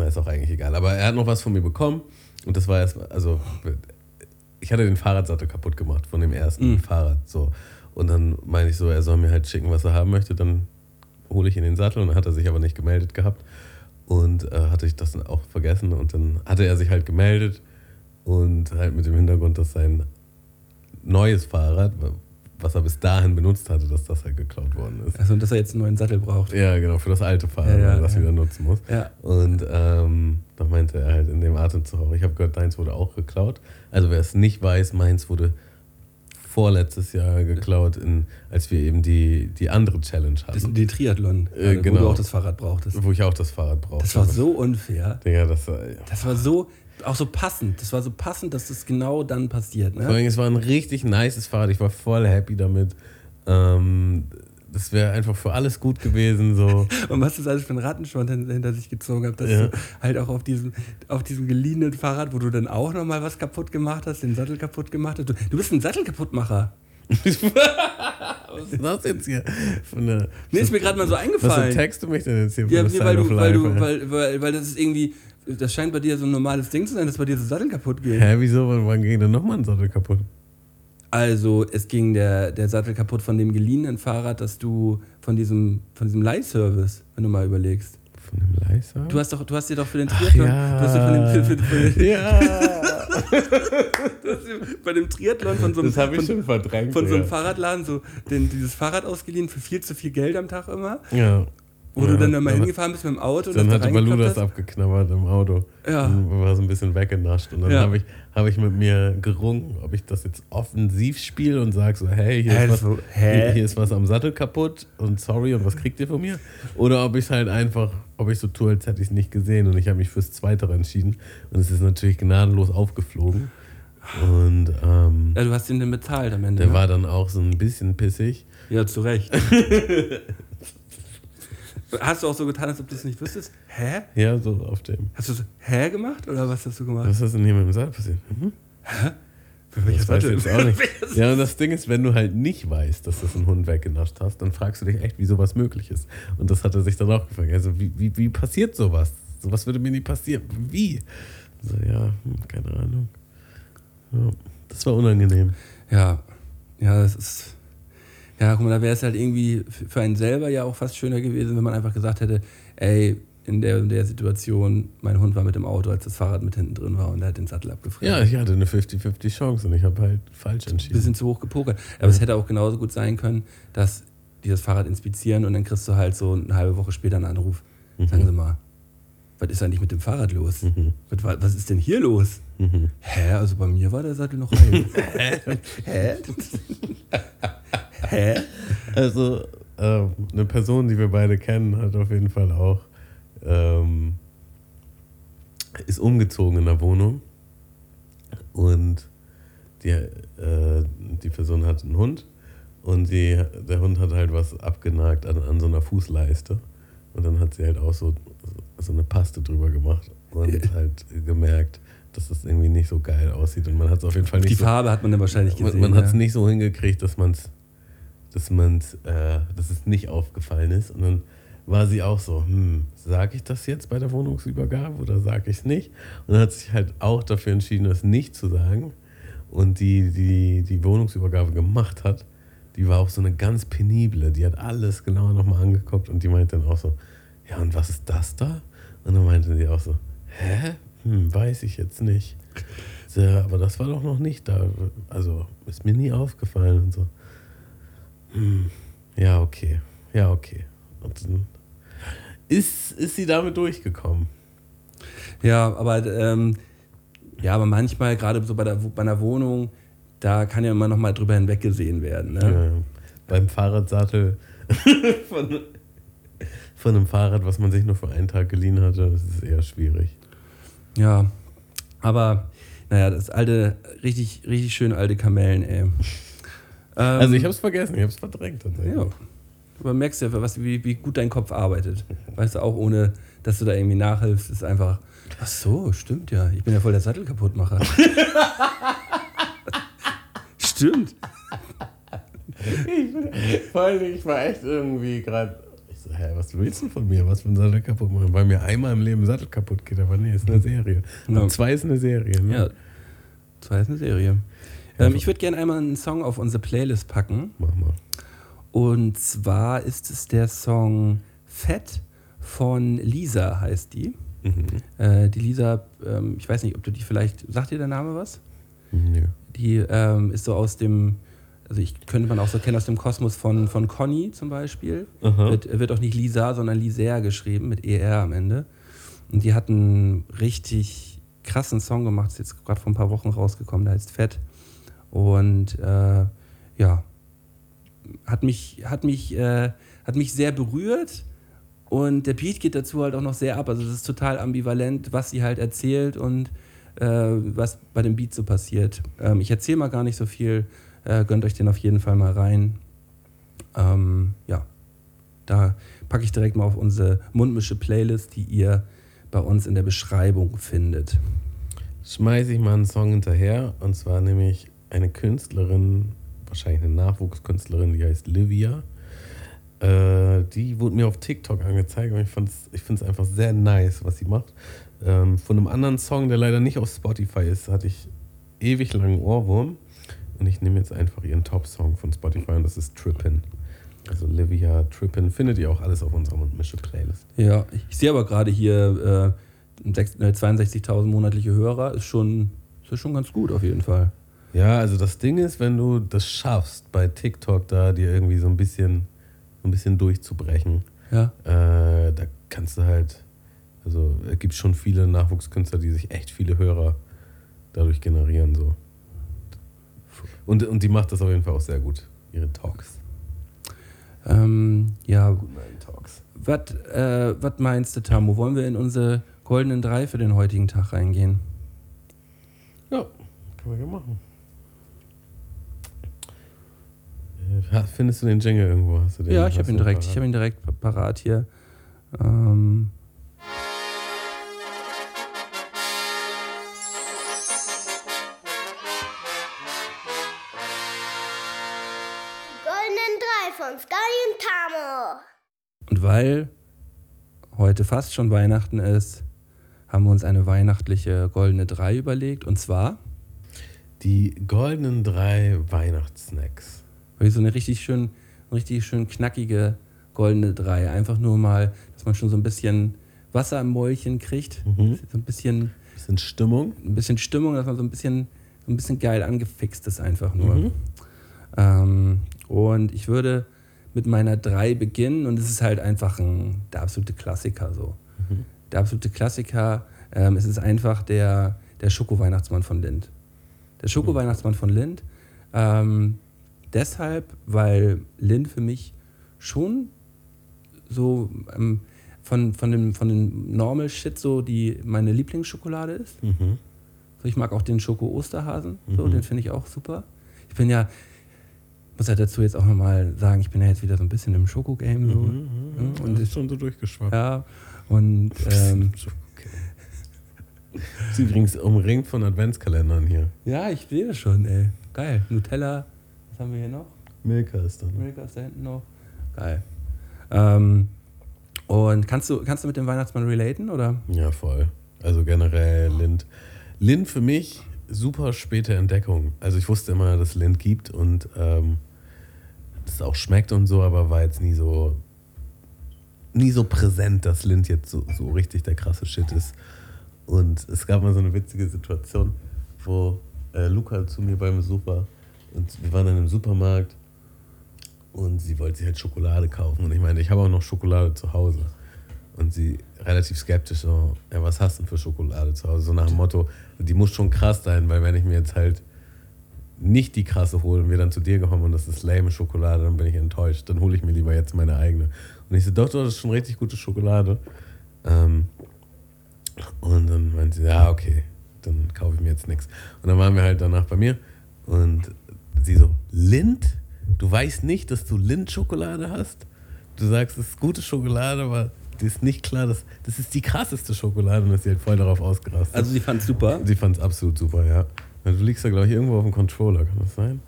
Na, ist auch eigentlich egal. Aber er hat noch was von mir bekommen. Und das war erst. Also, ich hatte den Fahrradsattel kaputt gemacht von dem ersten Mhm. Fahrrad. So. Und dann meine ich so, er soll mir halt schicken, was er haben möchte. Dann hole ich ihn in den Sattel. Und dann hat er sich aber nicht gemeldet gehabt. Und äh, hatte ich das dann auch vergessen. Und dann hatte er sich halt gemeldet. Und halt mit dem Hintergrund, dass sein neues Fahrrad, was er bis dahin benutzt hatte, dass das halt geklaut worden ist. Also, dass er jetzt einen neuen Sattel braucht. Ja, genau, für das alte Fahrrad, Ja, ja, er das ja. wieder nutzen muss. Ja. Und ähm, da meinte er halt in dem Atemzug ich habe gehört, deins wurde auch geklaut. Also wer es nicht weiß, meins wurde vorletztes Jahr geklaut, in, als wir eben die, die andere Challenge Das hatten, die Triathlon, Äh, wo genau. du auch das Fahrrad brauchtest. wo ich auch das Fahrrad brauchte. Das war so unfair. Digga, das war, Das war so, auch so passend. Das war so passend, dass das genau dann passiert. Vor Ne? allem, es war ein richtig nices Fahrrad. Ich war voll happy damit. Ähm, das wäre einfach für alles gut gewesen. So. Und was das alles für ein Rattenschwanz hin- hinter sich gezogen hat, dass Ja. du halt auch auf diesem, auf diesem geliehenen Fahrrad, wo du dann auch nochmal was kaputt gemacht hast, den Sattel kaputt gemacht hast. Du, du bist ein Sattelkaputtmacher. Was ist das jetzt hier? Von der, Mir ist mir gerade mal so was eingefallen. text du mich denn jetzt hier Ja, nee, weil, du, weil, du, weil, weil, weil das ist irgendwie, das scheint bei dir so ein normales Ding zu sein, dass bei dir so Sattel kaputt geht. Hä, wieso? Wann, ging denn nochmal ein Sattel kaputt? Also es ging der, der Sattel kaputt von dem geliehenen Fahrrad, das du von diesem, von diesem Leihservice, wenn du mal überlegst. Von dem Leiser? Du hast, doch, du hast dir doch für den Triathlon, ja. du hast dir von dem, für, für, für, ja, bei dem Triathlon von so einem, das habe ich von, schon verdrängt. von so einem. Fahrradladen so den, dieses Fahrrad ausgeliehen für viel zu viel Geld am Tag immer, Ja. Wo ja. du dann da mal Dann- hingefahren bist mit dem Auto. und Dann hatte da Balu das abgeknabbert im Auto. Ja. Und war so ein bisschen weggenascht. Und dann Ja. habe ich, hab ich mit mir gerungen, ob ich das jetzt offensiv spiele und sage so, hey, hier, Hä, ist was, hier, hier ist was am Sattel kaputt und sorry und was kriegt ihr von mir? Oder ob ich es halt einfach, ob ich so tue, als hätte ich es nicht gesehen und ich habe mich fürs Zweitere entschieden. Und es ist natürlich gnadenlos aufgeflogen. Und ähm, Ja, du hast ihn dann bezahlt am Ende. der ne? war dann auch so ein bisschen pissig. Ja, zu Recht. hast du auch so getan, als ob du es nicht wüsstest? Hä? Ja, so auf dem. Hast du so hä gemacht oder was hast du gemacht? Was ist denn hier mit dem Sattel passiert? Mhm. Für welches Das weiß ich jetzt auch nicht. Ja, und das Ding ist, wenn du halt nicht weißt, dass das ein Hund weggenascht hast, dann fragst du dich echt, wie sowas möglich ist. Und das hat er sich dann auch gefragt. Also, wie, wie, wie passiert sowas? Sowas würde mir nie passieren. Wie? So, ja, hm, keine Ahnung. Ja, das war unangenehm. Ja, ja, das ist. Ja, guck mal, da wäre es halt irgendwie für einen selber ja auch fast schöner gewesen, wenn man einfach gesagt hätte, ey, in der, in der Situation, mein Hund war mit dem Auto, als das Fahrrad mit hinten drin war und er hat den Sattel abgefressen. Ja, ich hatte eine 50-50 Chance und ich habe halt falsch entschieden. bisschen zu hoch gepokert. Aber es hätte auch genauso gut sein können, dass die das Fahrrad inspizieren und dann kriegst du halt so eine halbe Woche später einen Anruf. Sagen Sie mal, was ist eigentlich mit dem Fahrrad los? Mhm. Was, was ist denn hier los? Mhm. Hä? Also bei mir war der Sattel noch heil. Hä? Hä? Also, äh, eine Person, die wir beide kennen, hat auf jeden Fall auch, ähm, ist umgezogen in der Wohnung und die, äh, die Person hat einen Hund und die, der Hund hat halt was abgenagt an, an so einer Fußleiste und dann hat sie halt auch so, so eine Paste drüber gemacht und halt gemerkt, dass das irgendwie nicht so geil aussieht und man hat es auf jeden Fall nicht Die so Farbe hat man dann wahrscheinlich man, gesehen. man hat es ja. nicht so hingekriegt, dass man es, dass man's, äh, dass es nicht aufgefallen ist. Und dann war sie auch so, hm, sage ich das jetzt bei der Wohnungsübergabe oder sage ich es nicht? Und dann hat sich halt auch dafür entschieden, das nicht zu sagen. Und die, die die Wohnungsübergabe gemacht hat, die war auch so eine ganz penible. Die hat alles genauer nochmal angeguckt und die meinte dann auch so, ja, und was ist das da? Und dann meinte sie auch so, hä? Hm, weiß ich jetzt nicht. So, ja, aber das war doch noch nicht da. Also ist mir nie aufgefallen und so. Hm, ja, okay. Ja, okay. Und dann ist, ist sie damit durchgekommen. Ja, aber ähm, ja, aber manchmal, gerade so bei, der, bei einer Wohnung, da kann ja immer noch mal drüber hinweggesehen werden. Ne? Ja, beim Fahrradsattel von, von einem Fahrrad, was man sich nur für einen Tag geliehen hatte, das ist eher schwierig. Ja, aber naja, das alte, richtig, richtig schön alte Kamellen, ey. Ähm, also ich habe es vergessen, ich habe es verdrängt. Ja. Aber merkst ja, was, wie, wie gut dein Kopf arbeitet. Weißt du, auch ohne, dass du da irgendwie nachhilfst, ist einfach, ach so, stimmt ja. Ich bin ja voll der Sattelkaputtmacher. stimmt. Ich, vor allem, ich war echt irgendwie gerade. Ich so, hä, was willst du von mir? Was für ein Sattel kaputt machen? Weil mir einmal im Leben ein Sattel kaputt geht, aber nee, ist eine Serie. Ja. Und zwei ist eine Serie. Ne? Ja, zwei ist eine Serie. Ähm, ich würde gerne einmal einen Song auf unsere Playlist packen. Mach mal. Und zwar ist es der Song Fett von Lisa, heißt die. Mhm. Äh, die Lisa, ähm, ich weiß nicht, ob du die vielleicht, sagt dir der Name was? Nö. Die ähm, ist so aus dem, also ich könnte man auch so kennen aus dem Kosmos von, von Conny zum Beispiel. Aha. Wird, wird auch nicht Lisa, sondern Liser geschrieben mit ER am Ende. Und die hat einen richtig krassen Song gemacht, ist jetzt gerade vor ein paar Wochen rausgekommen, der heißt Fett. Und äh, ja, hat mich, hat mich, äh, hat mich sehr berührt. Und der Beat geht dazu halt auch noch sehr ab. Also es ist total ambivalent, was sie halt erzählt und äh, was bei dem Beat so passiert. Ähm, ich erzähle mal gar nicht so viel. Äh, gönnt euch den auf jeden Fall mal rein. Ähm, ja, da packe ich direkt mal auf unsere mundmische Playlist, die ihr bei uns in der Beschreibung findet. Schmeiße ich mal einen Song hinterher. Und zwar nämlich eine Künstlerin, wahrscheinlich eine Nachwuchskünstlerin, die heißt Livia. Äh, die wurde mir auf TikTok angezeigt und ich finde es einfach sehr nice, was sie macht. Ähm, von einem anderen Song, der leider nicht auf Spotify ist, hatte ich ewig langen Ohrwurm. Und ich nehme jetzt einfach ihren Top-Song von Spotify und das ist Trippin. Also Livia Trippin findet ihr auch alles auf unserer Mundmische-Playlist. Ja, ich sehe aber gerade hier äh, sechs- äh, 62.000 monatliche Hörer, ist schon, ist schon ganz gut auf jeden Fall. Ja, also das Ding ist, wenn du das schaffst, bei TikTok da dir irgendwie so ein bisschen, so ein bisschen durchzubrechen, Ja, äh, da kannst du halt, also es gibt schon viele Nachwuchskünstler, die sich echt viele Hörer dadurch generieren. So. Und, und die macht das auf jeden Fall auch sehr gut, ihre Talks. ähm, ja. Talks. Was äh, was meinst du, Tamu? Wollen wir in unsere goldenen drei für den heutigen Tag reingehen? Ja, können wir machen. Äh, Findest du den Jingle irgendwo? Hast du den, ja, ich habe ihn direkt, ich parat? habe ihn direkt pa- parat hier. Ähm, und weil heute fast schon Weihnachten ist, haben wir uns eine weihnachtliche goldene drei überlegt. Und zwar Die goldenen drei Weihnachtssnacks. Wirklich so eine richtig schön, richtig schön knackige goldene drei. Einfach nur mal, dass man schon so ein bisschen Wasser im Mäulchen kriegt. Mhm. So ein bisschen, Bisschen Stimmung. ein bisschen Stimmung, dass man so ein bisschen, so ein bisschen geil angefixt ist einfach nur. Mhm. Ähm, und ich würde mit meiner drei beginnen und es ist halt einfach ein, der absolute Klassiker so. Mhm. Der absolute Klassiker, ähm, es ist einfach der, der Schoko-Weihnachtsmann von Lind. Der Schoko-Weihnachtsmann von Lind. Ähm, deshalb, weil Lind für mich schon so ähm, von, von, dem, von dem Normal Shit so die meine Lieblingsschokolade ist. Mhm. So, ich mag auch den Schoko-Osterhasen, so, Mhm. den finde ich auch super. Ich bin ja, muss ja dazu jetzt auch nochmal sagen, ich bin ja jetzt wieder so ein bisschen im Schoko-Game. So. Mhm. Ja, und Und ist schon so durchgeschwappt. Ja, und ähm. Ist übrigens umringt von Adventskalendern hier. ja, ich sehe das schon, ey. Geil. Nutella, was haben wir hier noch? Milka ist dann. Milka ist da hinten noch. Geil. Ähm, und kannst du, kannst du mit dem Weihnachtsmann relaten, oder? Ja, voll. Also generell Lind. Lind für mich super späte Entdeckung. Also ich wusste immer, dass es Lind gibt und ähm, es auch schmeckt und so, aber war jetzt nie so nie so präsent, dass Lind jetzt so, so richtig der krasse Shit ist. Und es gab mal so eine witzige Situation, wo äh, Luca zu mir beim Besuch war und wir waren dann im Supermarkt Und sie wollte sich halt Schokolade kaufen. Und ich meine, ich habe auch noch Schokolade zu Hause. Und sie relativ skeptisch so, ja, was hast du denn für Schokolade zu Hause? So nach dem Motto, die muss schon krass sein, weil wenn ich mir jetzt halt nicht die krasse hole und wir dann zu dir kommen und das ist lame Schokolade, dann bin ich enttäuscht. Dann hole ich mir lieber jetzt meine eigene. Und ich so, doch, doch, das ist schon richtig gute Schokolade. Ähm, und dann meinte sie, ja, okay, dann kaufe ich mir jetzt nichts. Und dann waren wir halt danach bei mir und sie so, Lind? Du weißt nicht, dass du Lind-Schokolade hast? Du sagst, es ist gute Schokolade, aber dir ist nicht klar, dass das ist die krasseste Schokolade und ist sie halt voll darauf ausgerastet. Also sie fand super. sie fand es absolut super, ja. Du liegst da, glaube ich, irgendwo auf dem Controller, kann das sein?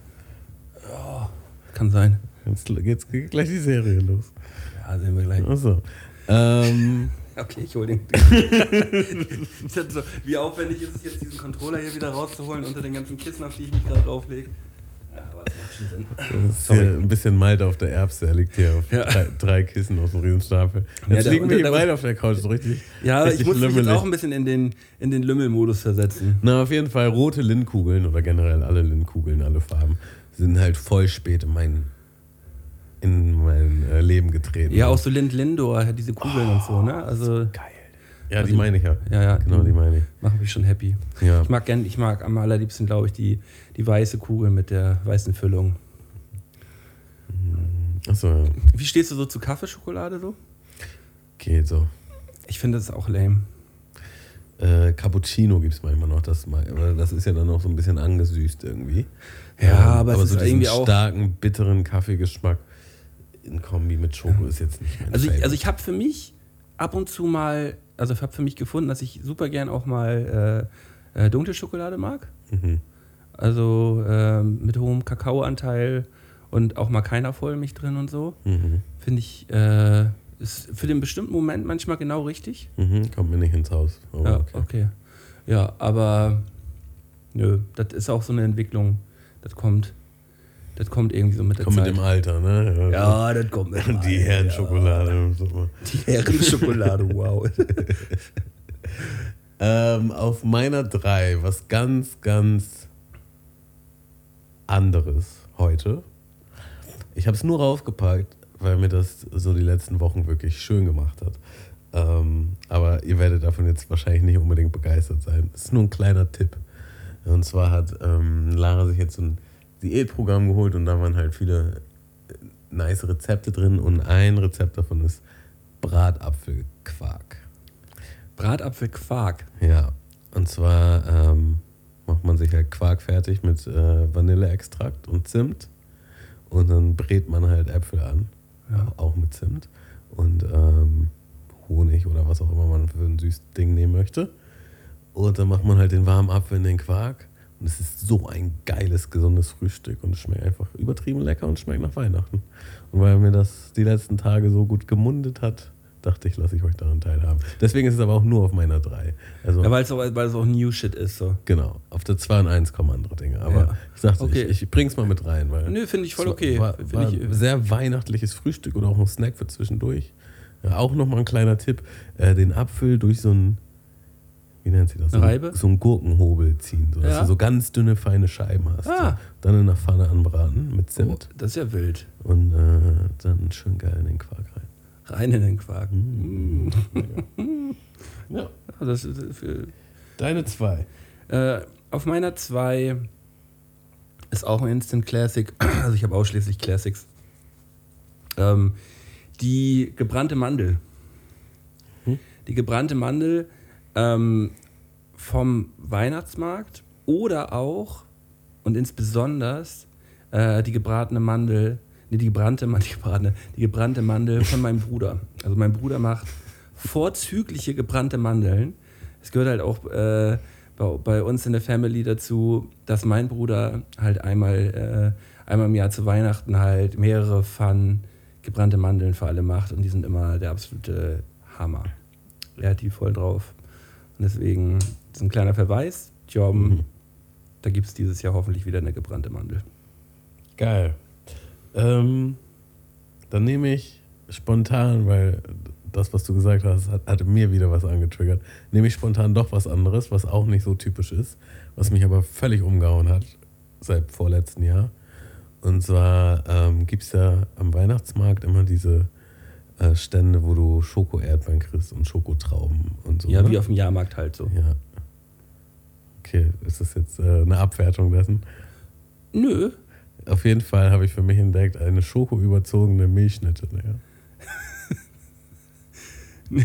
Kann sein. Jetzt geht's, geht gleich die Serie los. Ja, sehen wir gleich. Achso. Ähm, Okay, ich hole den. Wie aufwendig ist es jetzt, diesen Controller hier wieder rauszuholen unter den ganzen Kissen, auf die ich mich gerade drauflege? Ja, aber es macht schon Sinn. das ist hier ein bisschen Malte auf der Erbse. Er liegt hier auf Ja. drei, drei Kissen aus dem Riesenstapel. Ja, Jetzt der- liegen wir hier beide auf der Couch, so richtig. Ja, aber ich richtig muss mich jetzt lümmelig. auch ein bisschen in den, in den Lümmelmodus versetzen. Na, auf jeden Fall rote Lindkugeln oder generell alle Lindkugeln, alle Farben, sind halt voll spät in mein, in mein äh, Leben getreten. Ja, auch so Lind Lindor, diese Kugeln und so, ne? Also Geil. Ja, die meine ich ja. Ja, ja. Genau, die meine ich. machen mich schon happy. Ja. Ich mag gern, ich mag am allerliebsten, glaube ich, die, die weiße Kugel mit der weißen Füllung. Achso, ja. Wie stehst du so zu Kaffeeschokolade so? Geht so. Ich finde das auch lame. Äh, Cappuccino gibt es manchmal noch. Das, mal- aber das ist ja dann noch so ein bisschen angesüßt irgendwie. Ja, Ähm, aber es so ist diesen irgendwie auch- starken, bitteren Kaffeegeschmack in Kombi mit Schoko ist jetzt nicht mein Also ich, also ich habe für mich ab und zu mal, also ich habe für mich gefunden, dass ich super gern auch mal äh, äh, dunkle Schokolade mag. Mhm. Also ähm, mit hohem Kakaoanteil und auch mal keiner Vollmilch drin und so. Mhm. Finde ich, äh, ist für den bestimmten Moment manchmal genau richtig. Mhm. Kommt mir nicht ins Haus. Aber ja, Oh, okay. okay. Ja, aber nö, das ist auch so eine Entwicklung. Das kommt, das kommt irgendwie so mit der Kommt mit Zeit. dem Alter, ne? ja, das kommt mit dem Die Alter, Herrenschokolade und so. Ja. Die Herrenschokolade, wow. Ähm, auf meiner 3, was ganz, ganz anderes heute. Ich habe es nur raufgepackt, weil mir das so die letzten Wochen wirklich schön gemacht hat. Ähm, aber ihr werdet davon jetzt wahrscheinlich nicht unbedingt begeistert sein. Es ist nur ein kleiner Tipp. Und zwar hat ähm, Lara sich jetzt so ein Diätprogramm geholt und da waren halt viele äh, nice Rezepte drin und ein Rezept davon ist Bratapfelquark. Bratapfelquark. Ja, und zwar ähm, macht man sich halt Quark fertig mit äh, Vanilleextrakt und Zimt und dann brät man halt Äpfel an, Ja. auch mit Zimt und ähm, Honig oder was auch immer man für ein süßes Ding nehmen möchte. Und dann macht man halt den warmen Apfel in den Quark und es ist so ein geiles, gesundes Frühstück und es schmeckt einfach übertrieben lecker und schmeckt nach Weihnachten. Und weil mir das die letzten Tage so gut gemundet hat, dachte ich, lasse ich euch daran teilhaben. Deswegen ist es aber auch nur auf meiner 3. Also Ja, weil es auch, weil es auch New Shit ist. So. Genau, auf der 2 und 1 kommen andere Dinge. Aber Ja. ich dachte, Okay. ich, ich bring's mal mit rein. Weil Nö, finde ich voll okay. War, war ich, sehr weihnachtliches Frühstück oder auch ein Snack für zwischendurch. Ja, auch nochmal ein kleiner Tipp: äh, den Apfel durch so ein, wie nennt sich das? So, Reibe? so einen Gurkenhobel ziehen, sodass Ja. du so ganz dünne, feine Scheiben hast. Ah. So. Dann in der Pfanne anbraten mit oh, Zimt das ist ja wild. und äh, dann schön geil in den Quark rein. In den Quark. Mm. Ja. Ja, das ist für, Deine 2. Äh, auf meiner 2 ist auch ein Instant Classic. Also ich habe ausschließlich Classics. Ähm, die gebrannte Mandel. Hm? Die gebrannte Mandel ähm, vom Weihnachtsmarkt oder auch und insbesondere äh, die gebratene Mandel, nee, die gebrannte, die gebrannte, die gebrannte Mandel von meinem Bruder. Also mein Bruder macht vorzügliche gebrannte Mandeln. Es gehört halt auch äh, bei, bei uns in der Family dazu, dass mein Bruder halt einmal, äh, einmal im Jahr zu Weihnachten halt mehrere Pfannen gebrannte Mandeln für alle macht und die sind immer der absolute Hammer. Er hat die voll drauf. Und deswegen ist ein kleiner Verweis. Jobben, Mhm. da gibt es dieses Jahr hoffentlich wieder eine gebrannte Mandel. Geil. Ähm, dann nehme ich spontan, weil das, was du gesagt hast, hat, hatte mir wieder was angetriggert, nehme ich spontan doch was anderes, was auch nicht so typisch ist, was mich aber völlig umgehauen hat seit vorletzten Jahr. Und zwar ähm, gibt es ja am Weihnachtsmarkt immer diese äh, Stände, wo du Schoko-Erdbeeren kriegst und Schokotrauben und so. Ja, ne? wie auf dem Jahrmarkt halt so. Ja. Okay, ist das jetzt äh, eine Abwertung dessen? Nö. Auf jeden Fall habe ich für mich entdeckt eine schokoüberzogene Milchschnitte. Ja.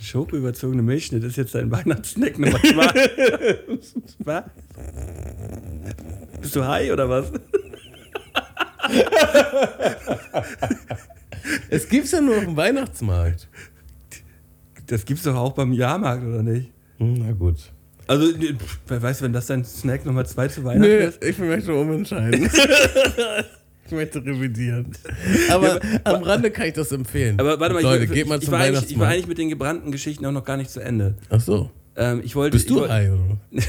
Schokoüberzogene Milchschnitt ist jetzt dein Weihnachtssnack Nummer zwei. was? Bist du high oder was? Es gibt's ja nur auf dem Weihnachtsmarkt. Das gibt's doch auch beim Jahrmarkt, oder nicht? Hm, Na gut. Also, pff, wer weiß, wenn das dein Snack Nummer zwei zu Weihnachten Nee, ist? ich möchte umentscheiden. ich möchte revidieren. Aber am Rande kann ich das empfehlen. Aber warte mal, Leute, ich, geht mal ich, zum war eigentlich, ich war eigentlich mit den gebrannten Geschichten auch noch gar nicht zu Ende. Ach so. Ähm, ich wollte, Bist ich du wollte, Ei, oder?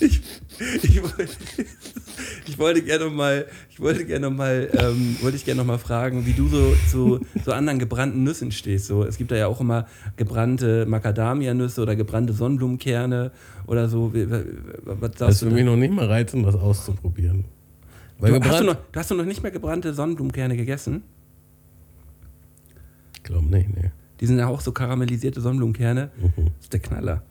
ich, ich, wollte, ich wollte gerne noch mal, ich wollte gerne noch mal, ähm, wollte ich gerne noch mal fragen, wie du so zu so anderen gebrannten Nüssen stehst. So, es gibt da ja auch immer gebrannte Macadamia-Nüsse oder gebrannte Sonnenblumenkerne oder so. Was Das ist für mich noch nicht mal reizend, das auszuprobieren. Weil Du, hast, du noch, du hast du noch nicht mehr gebrannte Sonnenblumenkerne gegessen? Ich glaube nicht, nee. Die sind ja auch so karamellisierte Sonnenblumenkerne. Mhm. Das ist der Knaller.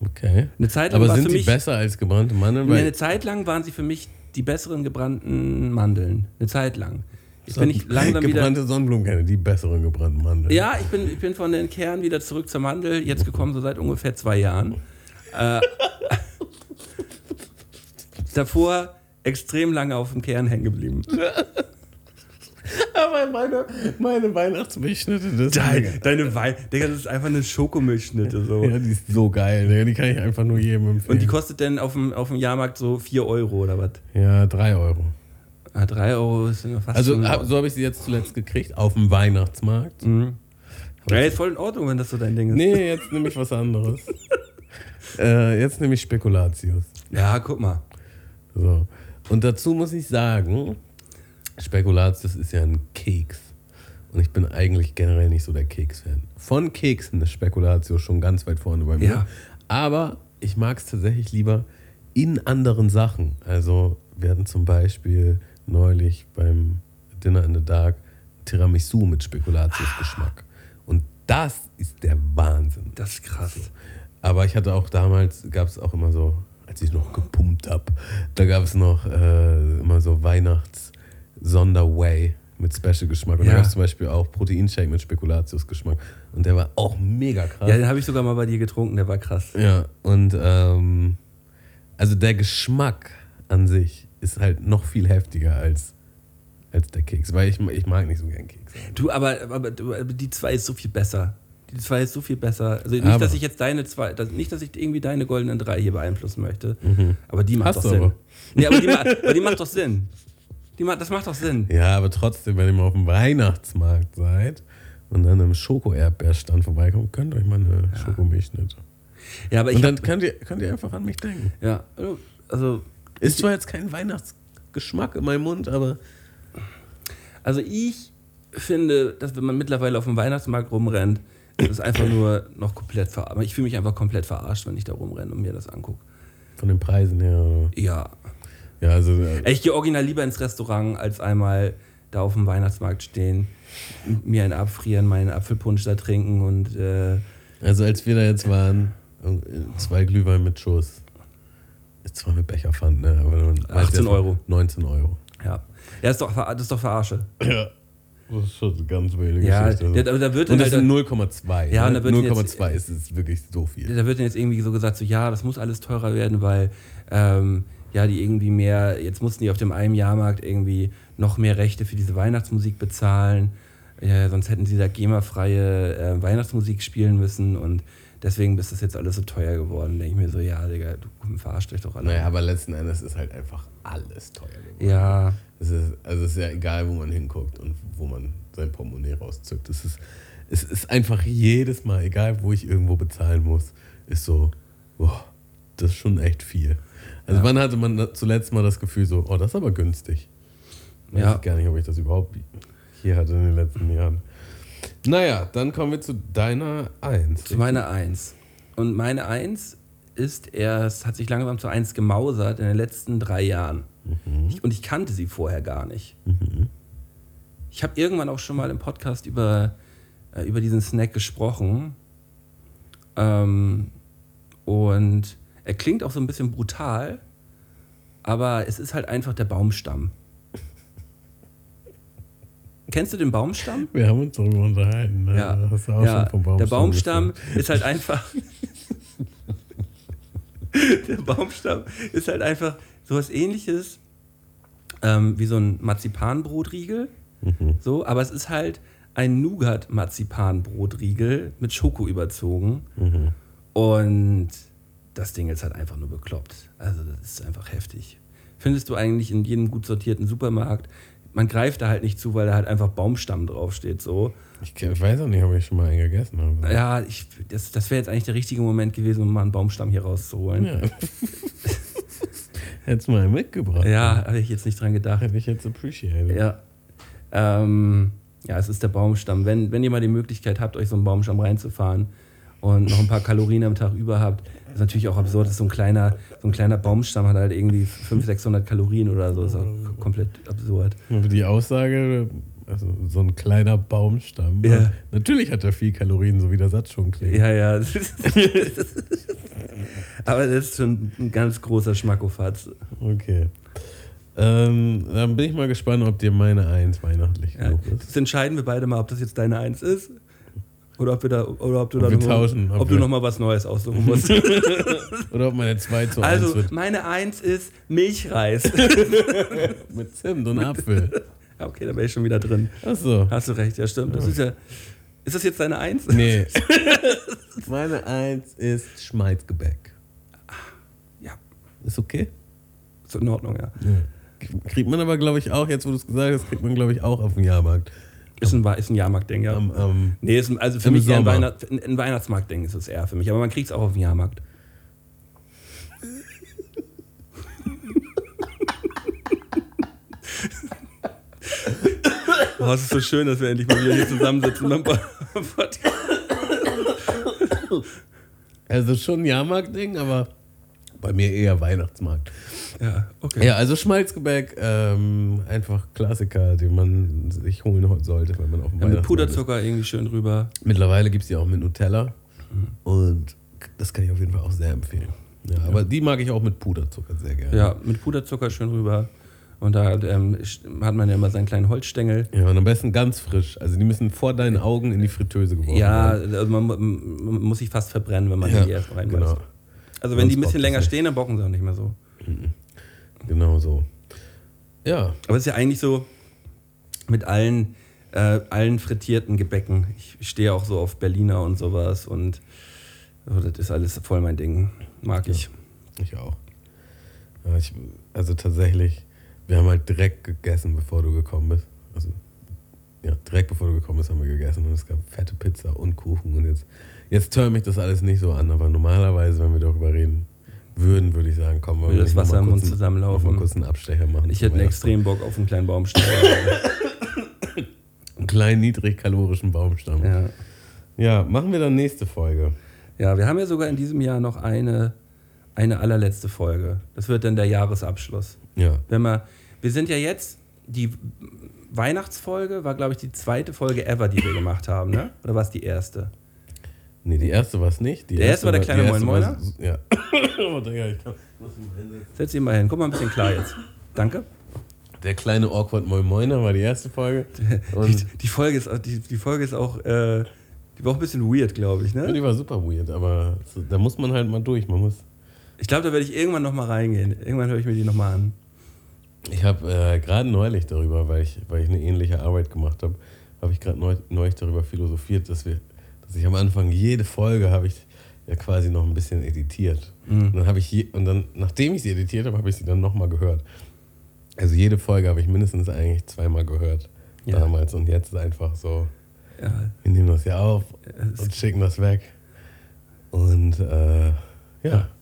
Okay. Eine Zeit lang Aber sind mich, besser als gebrannte Mandeln? Nee, eine Zeit lang waren sie für mich die besseren gebrannten Mandeln. Eine Zeit lang. Ich bin nicht langsam wieder. gebrannte Sonnenblumenkerne, die besseren gebrannten Mandeln. Ja, ich bin, ich bin von den Kernen wieder zurück zur Mandel, jetzt gekommen, so seit ungefähr zwei Jahren. Äh, davor extrem lange auf dem Kern hängen geblieben. Aber meine, meine Weihnachtsmilchschnitte, das Deine, deine Wein, Digga, das ist einfach eine Schokomilchschnitte. So. Ja, die ist so geil. ne? Die kann ich einfach nur jedem empfehlen. Und die kostet denn auf dem, auf dem Jahrmarkt so 4 Euro oder was? Ja, 3 Euro. Ah, 3 Euro ist fast Also hab, so habe ich sie jetzt zuletzt gekriegt, auf dem Weihnachtsmarkt. Mhm. Ja, ist voll in Ordnung, wenn das so dein Ding ist. Nee, jetzt nehme ich was anderes. äh, jetzt nehme ich Spekulatius. Ja, guck mal. So. Und dazu muss ich sagen, Spekulatius ist ja ein Keks. Und ich bin eigentlich generell nicht so der Keks-Fan. Von Keksen ist Spekulatius schon ganz weit vorne bei mir. Ja. Aber ich mag es tatsächlich lieber in anderen Sachen. Also wir hatten zum Beispiel neulich beim Dinner in the Dark Tiramisu mit Spekulatius-Geschmack. Und das ist der Wahnsinn. Das ist krass. Aber ich hatte auch damals, gab es auch immer so, als ich noch gepumpt habe, da gab es noch äh, immer so Weihnachts-Sonderway mit Special-Geschmack. Und Ja. da gab es zum Beispiel auch Proteinshake mit Spekulatius-Geschmack. Und der war auch mega krass. Ja, den habe ich sogar mal bei dir getrunken, der war krass. Ja, und ähm, also der Geschmack an sich ist halt noch viel heftiger als, als der Keks, weil ich, ich mag nicht so gern Keks. Du, aber, aber, die zwei ist so viel besser. Die zwei ist so viel besser. Also nicht, Aber- dass ich jetzt deine zwei, nicht, dass ich irgendwie deine goldenen drei hier beeinflussen möchte. Aber die macht Hast doch Sinn. Nee, aber die, aber die macht doch Sinn. Die das macht doch Sinn. Ja, aber trotzdem, wenn ihr mal auf dem Weihnachtsmarkt seid und dann am Schoko-Erdbeerstand vorbeikommt, könnt ihr euch mal eine Schokomilchschnitte. Ja, aber ich. Und dann hab- könnt ihr, könnt ihr einfach an mich denken. ja, also, Ist zwar jetzt kein Weihnachtsgeschmack in meinem Mund, aber also ich finde, dass wenn man mittlerweile auf dem Weihnachtsmarkt rumrennt, das ist einfach nur noch komplett verarscht. Ich fühle mich einfach komplett verarscht, wenn ich da rumrenne und mir das angucke. von den Preisen her. Oder? Ja, Ja, also äh, Ich gehe original lieber ins Restaurant, als einmal da auf dem Weihnachtsmarkt stehen, mir einen abfrieren, meinen Apfelpunsch da trinken und äh, Also als wir da jetzt waren, äh, zwei Glühwein mit Schuss. Ist zwar mit Becherpfand, ne? Aber man weiß 18 jetzt- Euro. 19 Euro. ja. Ja, ist doch, das ist doch Verarsche. Ja. Das ist schon eine ganz wilde Ja, Geschichte. da, da wird Und das halt, sind 0,2. Ja, ne? da wird jetzt- 0,2 ist, ist wirklich so viel. da wird dann jetzt irgendwie so gesagt, so ja, das muss alles teurer werden, weil ähm, ja, die irgendwie mehr, jetzt mussten die auf dem einen Jahrmarkt irgendwie noch mehr Rechte für diese Weihnachtsmusik bezahlen. Ja, sonst hätten sie da GEMA-freie äh, Weihnachtsmusik spielen müssen und deswegen ist das jetzt alles so teuer geworden. Denke ich mir so, ja, Digga, du verarscht euch doch alle. Naja, aber letzten Endes ist halt einfach alles teuer geworden. Ja, Es ist, also es ist ja egal, wo man hinguckt und wo man sein Portemonnaie rauszückt. Es ist, es ist einfach jedes Mal, egal wo ich irgendwo bezahlen muss, ist so, boah, das ist schon echt viel. Also wann hatte man zuletzt mal das Gefühl so, oh, das ist aber günstig. Weiß Ja. ich gar nicht, ob ich das überhaupt hier hatte in den letzten Jahren. Naja, dann kommen wir zu deiner Eins. Zu meiner Eins. Und meine Eins ist erst, hat sich langsam zu eins gemausert in den letzten drei Jahren. Mhm. Ich, und ich kannte sie vorher gar nicht. Ich habe irgendwann auch schon mal im Podcast über, äh, über diesen Snack gesprochen. Ähm, und er klingt auch so ein bisschen brutal, aber es ist halt einfach der Baumstamm. Kennst du den Baumstamm? Wir haben uns darüber unterhalten. Ne? Ja, Hast du auch ja. schon vom Baumstamm der Baumstamm gesprochen. ist halt einfach. der Baumstamm ist halt einfach sowas ähnliches ähm, wie so ein Marzipanbrotriegel. Mhm. So, aber es ist halt ein Nougat-Marzipanbrotriegel mit Schoko überzogen. Mhm. Und das Ding ist halt einfach nur bekloppt. Also, das ist einfach heftig. Findest du eigentlich in jedem gut sortierten Supermarkt. Man greift da halt nicht zu, weil da halt einfach Baumstamm draufsteht. So. Ich, ich weiß auch nicht, ob ich schon mal einen gegessen habe. Ja, ich, das, das wäre jetzt eigentlich der richtige Moment gewesen, um mal einen Baumstamm hier rauszuholen. Ja. Hättest mal mitgebracht. Ja, habe ich jetzt nicht dran gedacht. Hätte ich jetzt appreciated. Ja. Ähm, ja, es ist der Baumstamm. Wenn, wenn ihr mal die Möglichkeit habt, euch so einen Baumstamm reinzufahren und noch ein paar Kalorien am Tag über habt, ist natürlich auch absurd, dass so ein kleiner, so ein kleiner Baumstamm hat halt irgendwie 500, 600 Kalorien oder so. Ist auch komplett absurd. Die Aussage, also so ein kleiner Baumstamm, Ja. natürlich hat er viel Kalorien, so wie der Satz schon klingt. Ja, ja. Aber das ist schon ein ganz großer Schmackofatz. Okay. Ähm, dann bin ich mal gespannt, ob dir meine Eins weihnachtlich Ja, genug ist. das entscheiden wir beide mal, ob das jetzt deine Eins ist. Oder ob, wir da, oder ob du Ob da noch, tauschen, ob, ob du noch mal was Neues aussuchen musst. Oder ob meine 2 zu 1 also, wird. meine Eins ist Milchreis. Mit Zimt und Apfel. Ja, okay, da wäre ich schon wieder drin. Achso. Hast du recht, ja, stimmt. Das ist ja. Ist das jetzt deine Eins? Nee. meine Eins ist Schmalzgebäck. Ja, Ist okay? ist in Ordnung, ja. Kriegt man aber, glaube ich, auch, jetzt wo du es gesagt hast, kriegt man, glaube ich, auch auf dem Jahrmarkt. Ist ein, ist ein Jahrmarkt-Ding, ja. Am, am, nee, ist ein, also für mich eher ein. Weihnacht, ein, Weihnachtsmarkt-Ding ist es eher für mich. Aber man kriegt es auch auf dem Jahrmarkt. Boah, es ist so schön, dass wir endlich mal wieder hier zusammensitzen beim Podcast. also schon ein Jahrmarkt-Ding, aber bei mir eher Weihnachtsmarkt. Ja, okay. Ja, also Schmalzgebäck, ähm, einfach Klassiker, den man sich holen sollte, wenn man auf dem Ja, mit Weihnachtsmarkt ist. Puderzucker irgendwie schön drüber. Mittlerweile gibt es die auch mit Nutella. Und das kann ich auf jeden Fall auch sehr empfehlen. Ja, aber die mag ich auch mit Puderzucker sehr gerne. Ja, mit Puderzucker schön rüber. Und da ähm, hat man ja immer seinen kleinen Holzstängel. Ja, und am besten ganz frisch. Also die müssen vor deinen Augen in die Fritteuse geworfen Ja, werden. also man, man muss sich fast verbrennen, wenn man Ja, die erst reinweist. genau. Also wenn die ein bisschen länger stehen, dann bocken sie auch nicht mehr so. Genau so. Ja, Aber es ist ja eigentlich so mit allen, äh, allen frittierten Gebäcken. Ich stehe auch so auf Berliner und sowas und oh, das ist alles voll mein Ding. Mag ich. ich auch. Ja, ich, also tatsächlich, wir haben halt direkt gegessen, bevor du gekommen bist. Ja, direkt bevor du gekommen bist, haben wir gegessen und es gab fette Pizza und Kuchen. Und jetzt, jetzt tönt mich das alles nicht so an, aber normalerweise, wenn wir darüber reden würden, würde ich sagen, komm, Würde das Wasser im Mund zusammenlaufen. Mal kurz einen Abstecher machen. Ich hätte einen extrem Bock auf einen kleinen Baumstamm. Einen kleinen, niedrigkalorischen Baumstamm. ja. Ja, machen wir dann nächste Folge. ja, wir haben ja sogar in diesem Jahr noch eine, eine allerletzte Folge. Das wird dann der Jahresabschluss. Ja. Wenn wir, wir sind ja jetzt, die Weihnachtsfolge war, glaube ich, die zweite Folge ever, die wir gemacht haben, ne? Oder war es die erste? Nee, die erste war es nicht. Die Der erste war der kleine erste Moin war- Ja. oh, Digga, ich kann, muss. Setz dich mal hin. Guck mal ein bisschen klar jetzt. Danke. Der kleine Awkward Moin Moiner war die erste Folge. Die, Und die, Folge ist, auch- die, die Folge ist auch, äh, die war auch ein bisschen weird, glaube ich, ja, ne? die war super weird, aber da muss man halt mal durch. Man muss. Ich glaube, da werde ich irgendwann nochmal reingehen. Irgendwann höre ich mir die nochmal an. Ich habe äh, gerade neulich darüber, weil ich, weil ich eine ähnliche Arbeit gemacht habe, habe ich gerade neu, neulich darüber philosophiert, dass wir, dass ich am Anfang jede Folge habe ich ja quasi noch ein bisschen editiert. Mhm. Und dann habe ich je, und dann, nachdem ich sie editiert habe, habe ich sie dann nochmal gehört. Also jede Folge habe ich mindestens eigentlich zweimal gehört Ja. damals und jetzt ist einfach so, Ja, wir nehmen das ja auf es- und schicken das weg. Und äh, ja, ist,